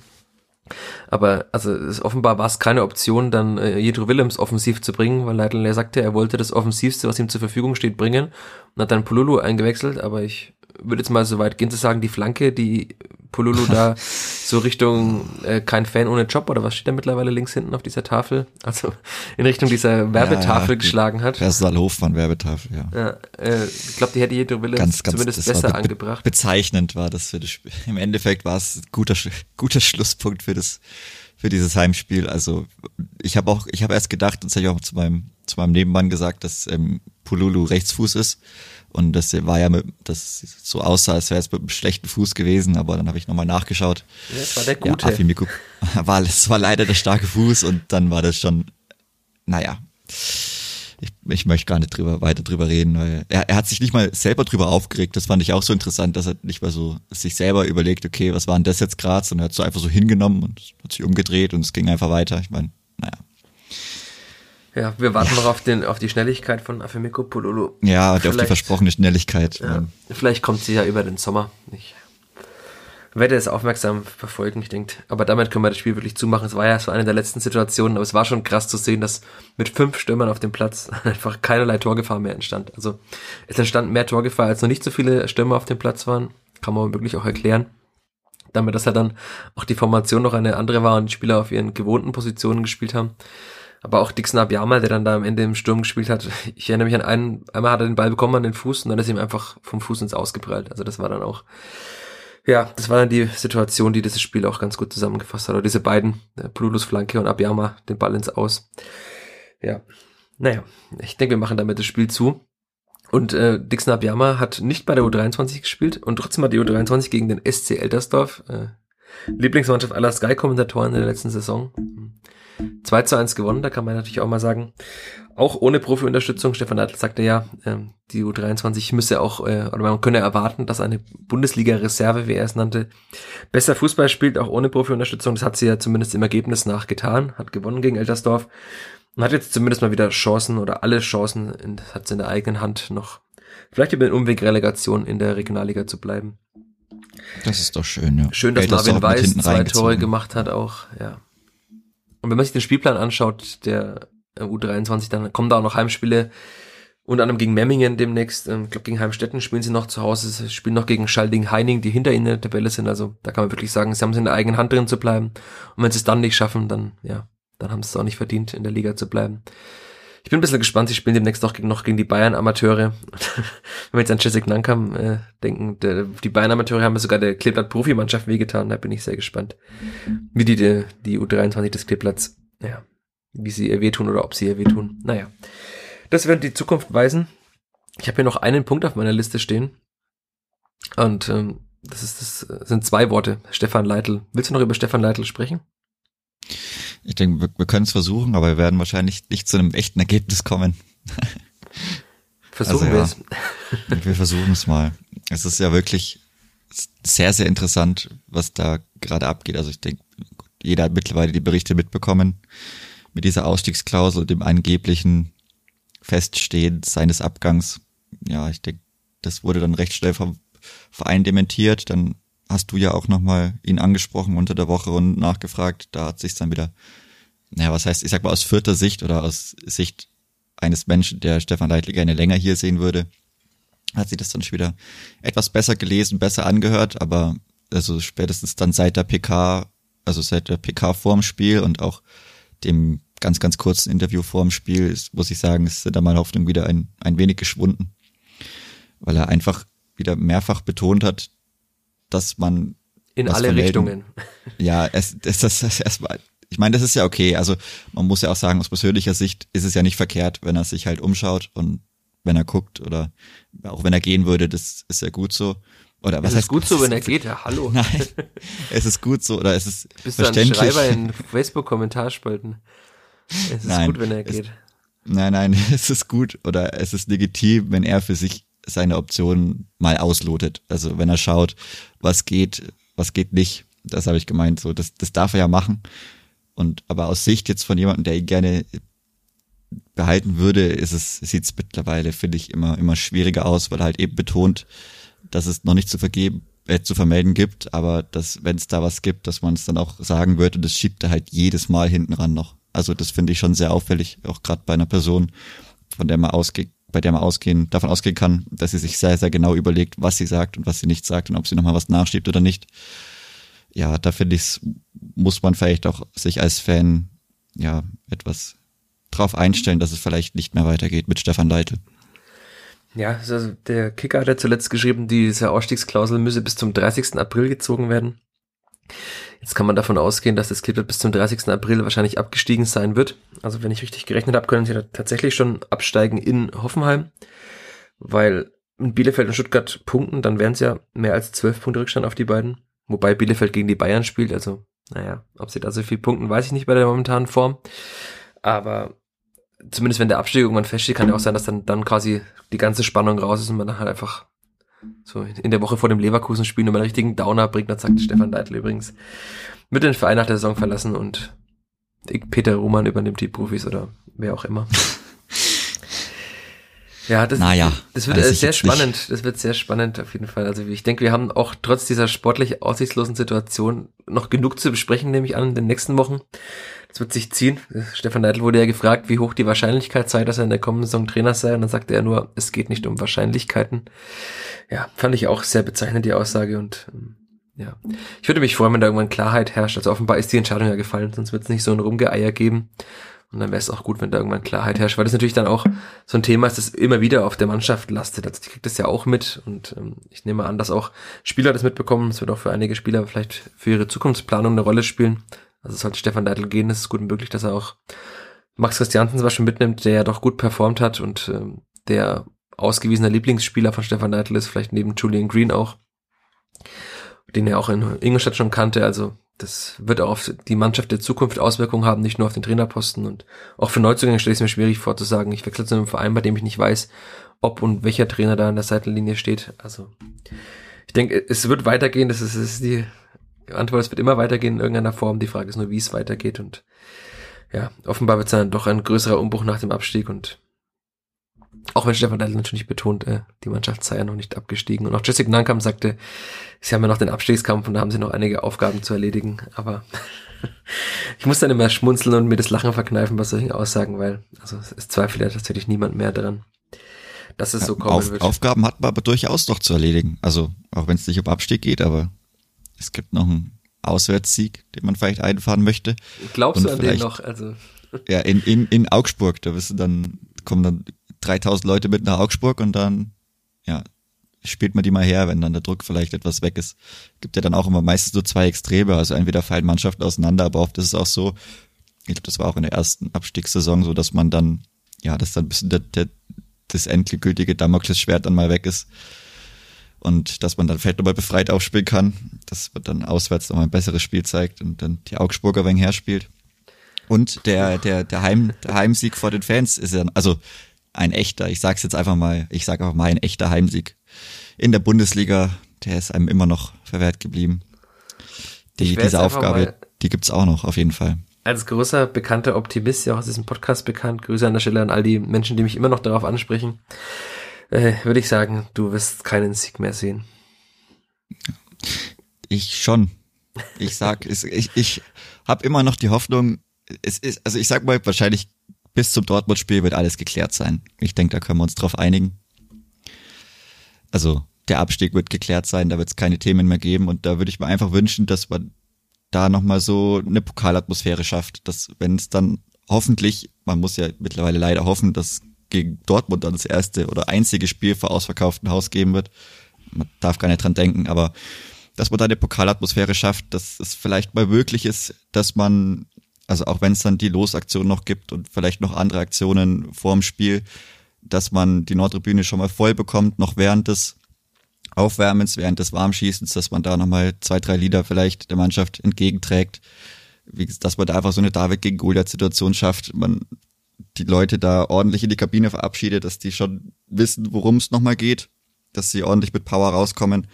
Aber also es, offenbar war es keine Option, dann äh, Jedro Willems offensiv zu bringen, weil Leitl sagte, er wollte das Offensivste, was ihm zur Verfügung steht, bringen und hat dann Polulu eingewechselt, aber ich würde jetzt mal so weit gehen zu sagen, die Flanke, die Polulu da [laughs] so Richtung äh, kein Fan ohne Job oder was steht da mittlerweile links hinten auf dieser Tafel? Also in Richtung dieser Werbetafel ja, die geschlagen hat. Personal Hofmann Werbetafel, ja. Ja, äh, ich glaube, die hätte Jedro Willems Ganz, ganz, zumindest besser be angebracht. bezeichnend war das für das Spiel. [laughs] Im Endeffekt war es ein guter, guter Schlusspunkt für das, für dieses Heimspiel. Also ich habe auch, ich habe erst gedacht, und das habe ich auch zu meinem, zu meinem Nebenmann gesagt, dass ähm, Pululu Rechtsfuß ist. Und das war ja mit, das so aussah, als wäre es mit einem schlechten Fuß gewesen, aber dann habe ich nochmal nachgeschaut. Ja, das war der Ja, Gute. Afi Miku [laughs] war, es war leider der starke Fuß und dann war das schon, naja, ich, ich möchte gar nicht drüber, weiter drüber reden, weil er, er hat sich nicht mal selber drüber aufgeregt. Das fand ich auch so interessant, dass er nicht mal so sich selber überlegt, okay, was war denn das jetzt gerade, sondern er hat so einfach so hingenommen und hat sich umgedreht und es ging einfach weiter. Ich meine, naja. Ja, wir warten noch auf, den, auf die Schnelligkeit von Afemiko Polulu. Ja, und auf die Vielleicht- versprochene Schnelligkeit. Ja, vielleicht kommt sie ja über den Sommer. Ich werde es aufmerksam verfolgen, ich denke. Aber damit können wir das Spiel wirklich zumachen. Es war ja so eine der letzten Situationen, aber es war schon krass zu sehen, dass mit fünf Stürmern auf dem Platz [laughs] einfach keinerlei Torgefahr mehr entstand. Also es entstand mehr Torgefahr, als noch nicht so viele Stürmer auf dem Platz waren. Kann man wirklich auch erklären. Damit, dass ja dann auch die Formation noch eine andere war und die Spieler auf ihren gewohnten Positionen gespielt haben. Aber auch Dixon Abiyama, der dann da am Ende im Sturm gespielt hat, ich erinnere mich an einen, einmal hat er den Ball bekommen an den Fuß und dann ist ihm einfach vom Fuß ins Ausgeprallt. Also das war dann auch, ja, das war dann die Situation, die dieses Spiel auch ganz gut zusammengefasst hat. Oder diese beiden, äh, Pululus Flanke und Abiyama, den Ball ins Aus. Ja, naja, ich denke, wir machen damit das Spiel zu. Und äh, Dixon Abiyama hat nicht bei der U23 gespielt und trotzdem hat die U23 gegen den SC Eltersdorf, äh, Lieblingsmannschaft aller Sky-Kommentatoren in der letzten Saison, 2 zu 1 gewonnen, da kann man natürlich auch mal sagen. Auch ohne Profi-Unterstützung. Stefan Neidl sagte ja, ähm, die U23 müsse auch, äh, oder man könne erwarten, dass eine Bundesliga-Reserve, wie er es nannte, besser Fußball spielt, auch ohne Profi-Unterstützung. Das hat sie ja zumindest im Ergebnis nachgetan, hat gewonnen gegen Eltersdorf und hat jetzt zumindest mal wieder Chancen oder alle Chancen, hat sie in der eigenen Hand noch, vielleicht über den Umweg Relegation in der Regionalliga zu bleiben. das ist doch schön, ja. Schön, dass Marvin Weiß zwei Tore gemacht hat auch, ja. Und wenn man sich den Spielplan anschaut, der äh, U23, dann kommen da auch noch Heimspiele, unter anderem gegen Memmingen demnächst, ähm, ich glaube gegen Heimstetten spielen sie noch zu Hause, sie spielen noch gegen Schalding-Heining, die hinter ihnen in der Tabelle sind, also da kann man wirklich sagen, sie haben es in der eigenen Hand drin zu bleiben. Und wenn sie es dann nicht schaffen, dann, ja, dann haben sie es auch nicht verdient, in der Liga zu bleiben. Ich bin ein bisschen gespannt, sie spielen demnächst auch gegen, noch gegen die Bayern-Amateure. [laughs] Wenn wir jetzt an Jessic Nankam äh, denken, der, die Bayern-Amateure haben sogar der Kleeblatt-Profimannschaft wehgetan, da bin ich sehr gespannt, wie die, die, die U23 des Kleeblatts, ja, wie sie ihr wehtun oder ob sie ihr wehtun. Naja, das wird die Zukunft weisen. Ich habe hier noch einen Punkt auf meiner Liste stehen und ähm, das ist das sind zwei Worte. Stefan Leitl. Willst du noch über Stefan Leitl sprechen? Ich denke, wir, wir können es versuchen, aber wir werden wahrscheinlich nicht zu einem echten Ergebnis kommen. [laughs] Versuchen Also, wir ja. es. Wir versuchen es mal. Es ist ja wirklich sehr, sehr interessant, was da gerade abgeht. Also ich denke, jeder hat mittlerweile die Berichte mitbekommen mit dieser Ausstiegsklausel, dem angeblichen Feststehen seines Abgangs. Ja, ich denke, das wurde dann recht schnell vom Verein dementiert. Dann hast du ja auch nochmal ihn angesprochen unter der Woche und nachgefragt. Da hat sich dann wieder, naja, was heißt, ich sag mal aus vierter Sicht oder aus Sicht eines Menschen, der Stefan Leitl gerne länger hier sehen würde, hat sie das dann schon wieder etwas besser gelesen, besser angehört, aber also spätestens dann seit der PK, also seit der PK vorm Spiel und auch dem ganz, ganz kurzen Interview vorm Spiel, ist, muss ich sagen, ist da meine Hoffnung wieder ein, ein wenig geschwunden. Weil er einfach wieder mehrfach betont hat, dass man In alle vermelden- Richtungen. ja, es, das, das, das erstmal, ich meine, das ist ja okay. Also man muss ja auch sagen, aus persönlicher Sicht ist es ja nicht verkehrt, wenn er sich halt umschaut und wenn er guckt oder auch wenn er gehen würde, das ist ja gut so. Oder was Es ist heißt gut so, wenn er geht, ja, hallo. [laughs] Nein, es ist gut so oder es ist Bist du ein verständlich. Schreiber in Facebook-Kommentarspalten? Es ist Nein, gut, wenn er es- geht. Nein, nein, [laughs] es ist gut oder es ist legitim, wenn er für sich seine Optionen mal auslotet. Also wenn er schaut, was geht, was geht nicht. Das habe ich gemeint. So, das, das darf er ja machen. Und aber aus Sicht jetzt von jemandem, der ihn gerne behalten würde, ist es, sieht es mittlerweile, finde ich, immer, immer schwieriger aus, weil er halt eben betont, dass es noch nicht zu vergeben, äh, zu vermelden gibt, aber dass, wenn es da was gibt, dass man es dann auch sagen und das schiebt er halt jedes Mal hinten ran noch. Also das finde ich schon sehr auffällig, auch gerade bei einer Person, von der man ausgeht, bei der man ausgehen, davon ausgehen kann, dass sie sich sehr, sehr genau überlegt, was sie sagt und was sie nicht sagt und ob sie nochmal was nachschiebt oder nicht. Ja, da finde ich, muss man vielleicht auch sich als Fan ja etwas drauf einstellen, dass es vielleicht nicht mehr weitergeht mit Stefan Leitl. Ja, also der Kicker hat ja zuletzt geschrieben, diese Ausstiegsklausel müsse bis zum 30. April gezogen werden. Jetzt kann man davon ausgehen, dass das Klippert bis zum 30. April wahrscheinlich abgestiegen sein wird. Also wenn ich richtig gerechnet habe, können sie tatsächlich schon absteigen in Hoffenheim, weil in Bielefeld und Stuttgart punkten, dann wären es ja mehr als zwölf Punkte Rückstand auf die beiden. Wobei Bielefeld gegen die Bayern spielt, also naja, ob sie da so viel punkten, weiß ich nicht bei der momentanen Form. Aber zumindest wenn der Abstieg irgendwann feststeht, kann ja auch sein, dass dann, dann quasi die ganze Spannung raus ist und man dann halt einfach so in der Woche vor dem Leverkusen-Spiel nochmal einen richtigen Downer bringt. Dann sagt Stefan Deitel übrigens, mit den Verein nach der Saison verlassen und Peter Ruhmann übernimmt die Profis oder wer auch immer. [laughs] Ja, das, naja, das wird sehr spannend. Nicht. Das wird sehr spannend auf jeden Fall. Also ich denke, wir haben auch trotz dieser sportlich aussichtslosen Situation noch genug zu besprechen, nehme ich an, in den nächsten Wochen. Das wird sich ziehen. Stefan Neidl wurde ja gefragt, wie hoch die Wahrscheinlichkeit sei, dass er in der kommenden Saison Trainer sei. Und dann sagte er nur, es geht nicht um Wahrscheinlichkeiten. Ja, fand ich auch sehr bezeichnend, die Aussage. Und ähm, ja, ich würde mich freuen, wenn da irgendwann Klarheit herrscht. Also offenbar ist die Entscheidung ja gefallen, sonst wird es nicht so ein Rumgeeier geben. Und dann wäre es auch gut, wenn da irgendwann Klarheit herrscht, weil das natürlich dann auch so ein Thema ist, das immer wieder auf der Mannschaft lastet. Also die kriegt das ja auch mit und ähm, ich nehme an, dass auch Spieler das mitbekommen. Es wird auch für einige Spieler vielleicht für ihre Zukunftsplanung eine Rolle spielen. Also sollte Stefan Deitel gehen, ist es gut möglich, dass er auch Max Christiansen zum Beispiel mitnimmt, der ja doch gut performt hat und ähm, der ausgewiesener Lieblingsspieler von Stefan Deitel ist, vielleicht neben Julian Green auch, den er auch in Ingolstadt schon kannte. Also das wird auch auf die Mannschaft der Zukunft Auswirkungen haben, nicht nur auf den Trainerposten. Und auch für Neuzugänge stelle ich es mir schwierig vor zu sagen, ich wechsle zu einem Verein, bei dem ich nicht weiß, ob und welcher Trainer da an der Seitenlinie steht. Also ich denke, es wird weitergehen, das ist, das ist die Antwort, es wird immer weitergehen in irgendeiner Form. Die Frage ist nur, wie es weitergeht. Und ja, offenbar wird es dann doch ein größerer Umbruch nach dem Abstieg und auch wenn Stefan Leitl natürlich betont, äh, die Mannschaft sei ja noch nicht abgestiegen. Und auch Jessica Nankam sagte, sie haben ja noch den Abstiegskampf und da haben sie noch einige Aufgaben zu erledigen. Aber [laughs] ich muss dann immer schmunzeln und mir das Lachen verkneifen bei solchen Aussagen, weil also es zweifelt ja tatsächlich niemand mehr daran, dass es so kommen Auf, wird. Aufgaben hat man aber durchaus noch zu erledigen. Also auch wenn es nicht um Abstieg geht, aber es gibt noch einen Auswärtssieg, den man vielleicht einfahren möchte. Glaubst und du an den noch? Also ja, in, in, in Augsburg, da wirst du dann kommen dann 3000 Leute mit nach Augsburg und dann, ja, spielt man die mal her, wenn dann der Druck vielleicht etwas weg ist. Gibt ja dann auch immer meistens so zwei Extreme, also entweder fallen Mannschaften auseinander, aber oft ist es auch so, ich glaube, das war auch in der ersten Abstiegssaison so, dass man dann, ja, dass dann ein bisschen der, der, das endgültige Damoklesschwert dann mal weg ist und dass man dann vielleicht nochmal befreit aufspielen kann, dass man dann auswärts nochmal ein besseres Spiel zeigt und dann die Augsburger wegen her spielt. Und der, der, der, Heim, der Heimsieg vor den Fans ist ja, also ein echter, ich sag's jetzt einfach mal, ich sag einfach mal ein echter Heimsieg in der Bundesliga, der ist einem immer noch verwehrt geblieben. Die, diese Aufgabe, die gibt's auch noch, auf jeden Fall. Als großer, bekannter Optimist, ja auch aus diesem Podcast bekannt, Grüße an der Stelle an all die Menschen, die mich immer noch darauf ansprechen, äh, würde ich sagen, du wirst keinen Sieg mehr sehen. Ich schon. Ich sag, ich, ich habe immer noch die Hoffnung, es ist, also ich sag mal, wahrscheinlich bis zum Dortmund-Spiel wird alles geklärt sein. Ich denke, da können wir uns drauf einigen. Also der Abstieg wird geklärt sein, da wird es keine Themen mehr geben und da würde ich mir einfach wünschen, dass man da nochmal so eine Pokalatmosphäre schafft, dass wenn es dann hoffentlich, man muss ja mittlerweile leider hoffen, dass gegen Dortmund dann das erste oder einzige Spiel vor ausverkauftem Haus geben wird. Man darf gar nicht dran denken, aber dass man da eine Pokalatmosphäre schafft, dass es vielleicht mal möglich ist, dass man also auch wenn es dann die Losaktion noch gibt und vielleicht noch andere Aktionen vorm Spiel, dass man die Nordtribüne schon mal voll bekommt, noch während des Aufwärmens, während des Warmschießens, dass man da nochmal zwei, drei Lieder vielleicht der Mannschaft entgegenträgt, wie, dass man da einfach so eine David gegen Goliath-Situation schafft, man die Leute da ordentlich in die Kabine verabschiedet, dass die schon wissen, worum es nochmal geht dass sie ordentlich mit Power rauskommen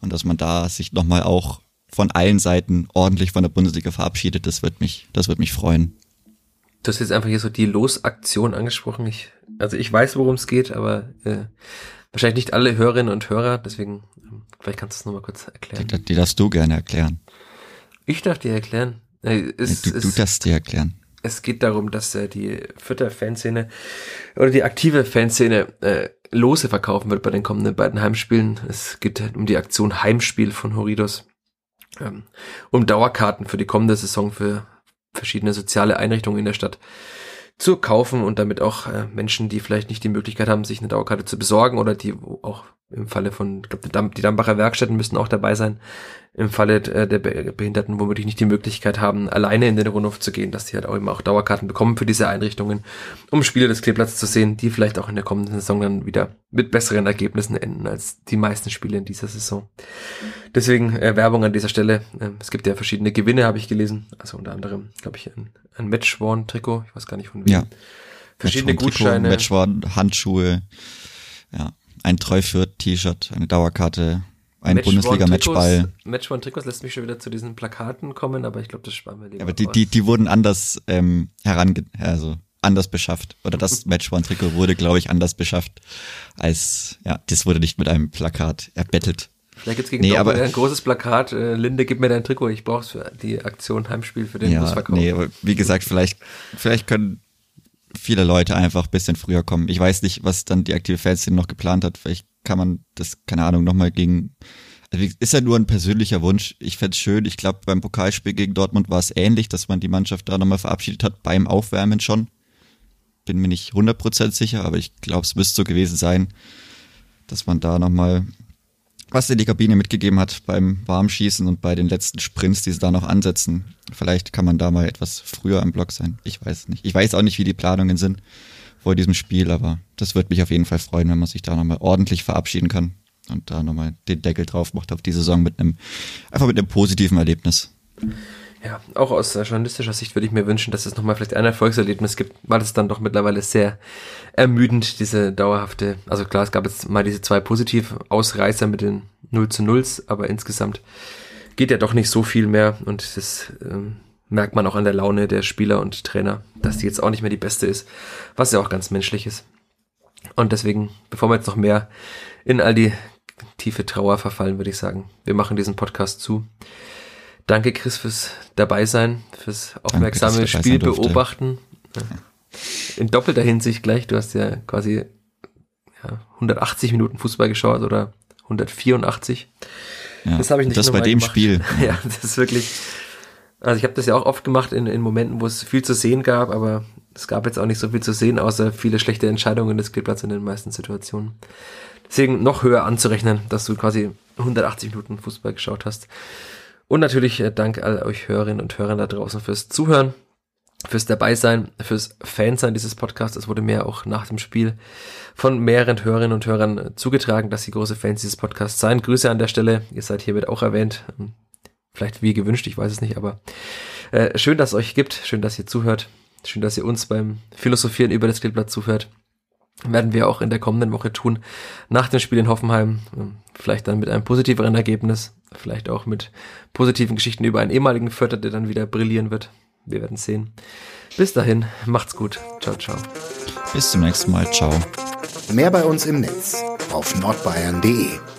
und dass man da sich nochmal auch von allen Seiten ordentlich von der Bundesliga verabschiedet. Das wird mich, das wird mich freuen. Du hast jetzt einfach hier so die Losaktion angesprochen. Ich, also ich weiß, worum es geht, aber äh, wahrscheinlich nicht alle Hörerinnen und Hörer, deswegen ähm, vielleicht kannst du es nochmal kurz erklären. Die, die, darfst du gerne erklären. Ich darf dir erklären. Äh, es, du, du darfst dir erklären. Es geht darum, dass äh, die Vierter Fanszene oder die aktive Fanszene äh, Lose verkaufen wird bei den kommenden beiden Heimspielen. Es geht um die Aktion Heimspiel von Horidos. Ähm, um Dauerkarten für die kommende Saison für verschiedene soziale Einrichtungen in der Stadt zu kaufen und damit auch äh, Menschen, die vielleicht nicht die Möglichkeit haben, sich eine Dauerkarte zu besorgen oder die auch im Falle von, ich glaube, die Dambacher Werkstätten müssten auch dabei sein, im Falle äh, der Behinderten womöglich nicht die Möglichkeit haben, alleine in den Rundhof zu gehen, dass die halt auch immer auch Dauerkarten bekommen für diese Einrichtungen, um Spiele des Kleeplatzes zu sehen, die vielleicht auch in der kommenden Saison dann wieder mit besseren Ergebnissen enden als die meisten Spiele in dieser Saison. Deswegen äh, Werbung an dieser Stelle. Äh, es gibt ja verschiedene Gewinne, habe ich gelesen. Also unter anderem, glaube ich, ein, ein Matchworn-Trikot. Ich weiß gar nicht von wem. Ja. Verschiedene Gutscheine. Matchworn, Handschuhe. Ja. Ein Treuführt-T-Shirt, eine Dauerkarte, ein Bundesliga-Matchball. Match von Trikots lässt mich schon wieder zu diesen Plakaten kommen, aber ich glaube, das sparen wir lieber. Ja, aber die, die, die wurden anders ähm, herange also anders beschafft. Oder das [laughs] Match von Trikot wurde, glaube ich, anders beschafft. Als, ja, das wurde nicht mit einem Plakat erbettelt. Vielleicht gibt's gegen nee, aber, ein großes Plakat, äh, Linde, gib mir dein Trikot, ich brauch's für die Aktion Heimspiel für den ja, Busverkauf. Nee, aber wie gesagt, vielleicht, vielleicht können viele Leute einfach bisschen früher kommen. Ich weiß nicht, was dann die aktive Fanszene noch geplant hat. Vielleicht kann man das, keine Ahnung, nochmal gegen. Also ist ja nur ein persönlicher Wunsch. Ich fände schön. Ich glaube, beim Pokalspiel gegen Dortmund war es ähnlich, dass man die Mannschaft da nochmal verabschiedet hat, beim Aufwärmen schon. Bin mir nicht 100% sicher, aber ich glaube, es müsste so gewesen sein, dass man da nochmal was in die Kabine mitgegeben hat beim Warmschießen und bei den letzten Sprints, die sie da noch ansetzen. Vielleicht kann man da mal etwas früher im Block sein. Ich weiß nicht. Ich weiß auch nicht, wie die Planungen sind vor diesem Spiel, aber das wird mich auf jeden Fall freuen, wenn man sich da nochmal ordentlich verabschieden kann und da nochmal den Deckel drauf macht auf die Saison mit einem, einfach mit einem positiven Erlebnis. Ja, auch aus journalistischer Sicht würde ich mir wünschen, dass es nochmal vielleicht ein Erfolgserlebnis gibt, weil es dann doch mittlerweile sehr ermüdend, diese dauerhafte, also klar, es gab jetzt mal diese zwei positiv Ausreißer mit den 0 zu 0, aber insgesamt geht ja doch nicht so viel mehr und das ähm, merkt man auch an der Laune der Spieler und Trainer, dass die jetzt auch nicht mehr die beste ist, was ja auch ganz menschlich ist. Und deswegen, bevor wir jetzt noch mehr in all die tiefe Trauer verfallen, würde ich sagen, wir machen diesen Podcast zu. Danke, Chris, fürs Dabeisein, fürs aufmerksame Danke, Spiel beobachten. In doppelter Hinsicht gleich. Du hast ja quasi ja, 180 Minuten Fußball geschaut oder 184. Ja, das habe ich nicht Das bei dem gemacht. Spiel. [laughs] Ja, das ist wirklich. Also ich habe das ja auch oft gemacht in, in Momenten, wo es viel zu sehen gab, aber es gab jetzt auch nicht so viel zu sehen, außer viele schlechte Entscheidungen des Spielplatzes in den meisten Situationen. Deswegen noch höher anzurechnen, dass du quasi 180 Minuten Fußball geschaut hast. Und natürlich äh, Dank all euch Hörerinnen und Hörern da draußen fürs Zuhören, fürs Dabeisein, fürs Fansein dieses Podcasts. Es wurde mir auch nach dem Spiel von mehreren Hörerinnen und Hörern äh, zugetragen, dass sie große Fans dieses Podcasts seien. Grüße an der Stelle. Ihr seid hiermit auch erwähnt. Ähm, vielleicht wie gewünscht, ich weiß es nicht, aber äh, schön, dass es euch gibt. Schön, dass ihr zuhört. Schön, dass ihr uns beim Philosophieren über das Kleeblatt zuhört werden wir auch in der kommenden Woche tun. Nach dem Spiel in Hoffenheim, ähm, vielleicht dann mit einem positiveren Ergebnis, vielleicht auch mit positiven Geschichten über einen ehemaligen Vierter, der dann wieder brillieren wird. Wir werden sehen. Bis dahin, macht's gut. Ciao, ciao. Bis zum nächsten Mal. Ciao. Mehr bei uns im Netz auf nordbayern.de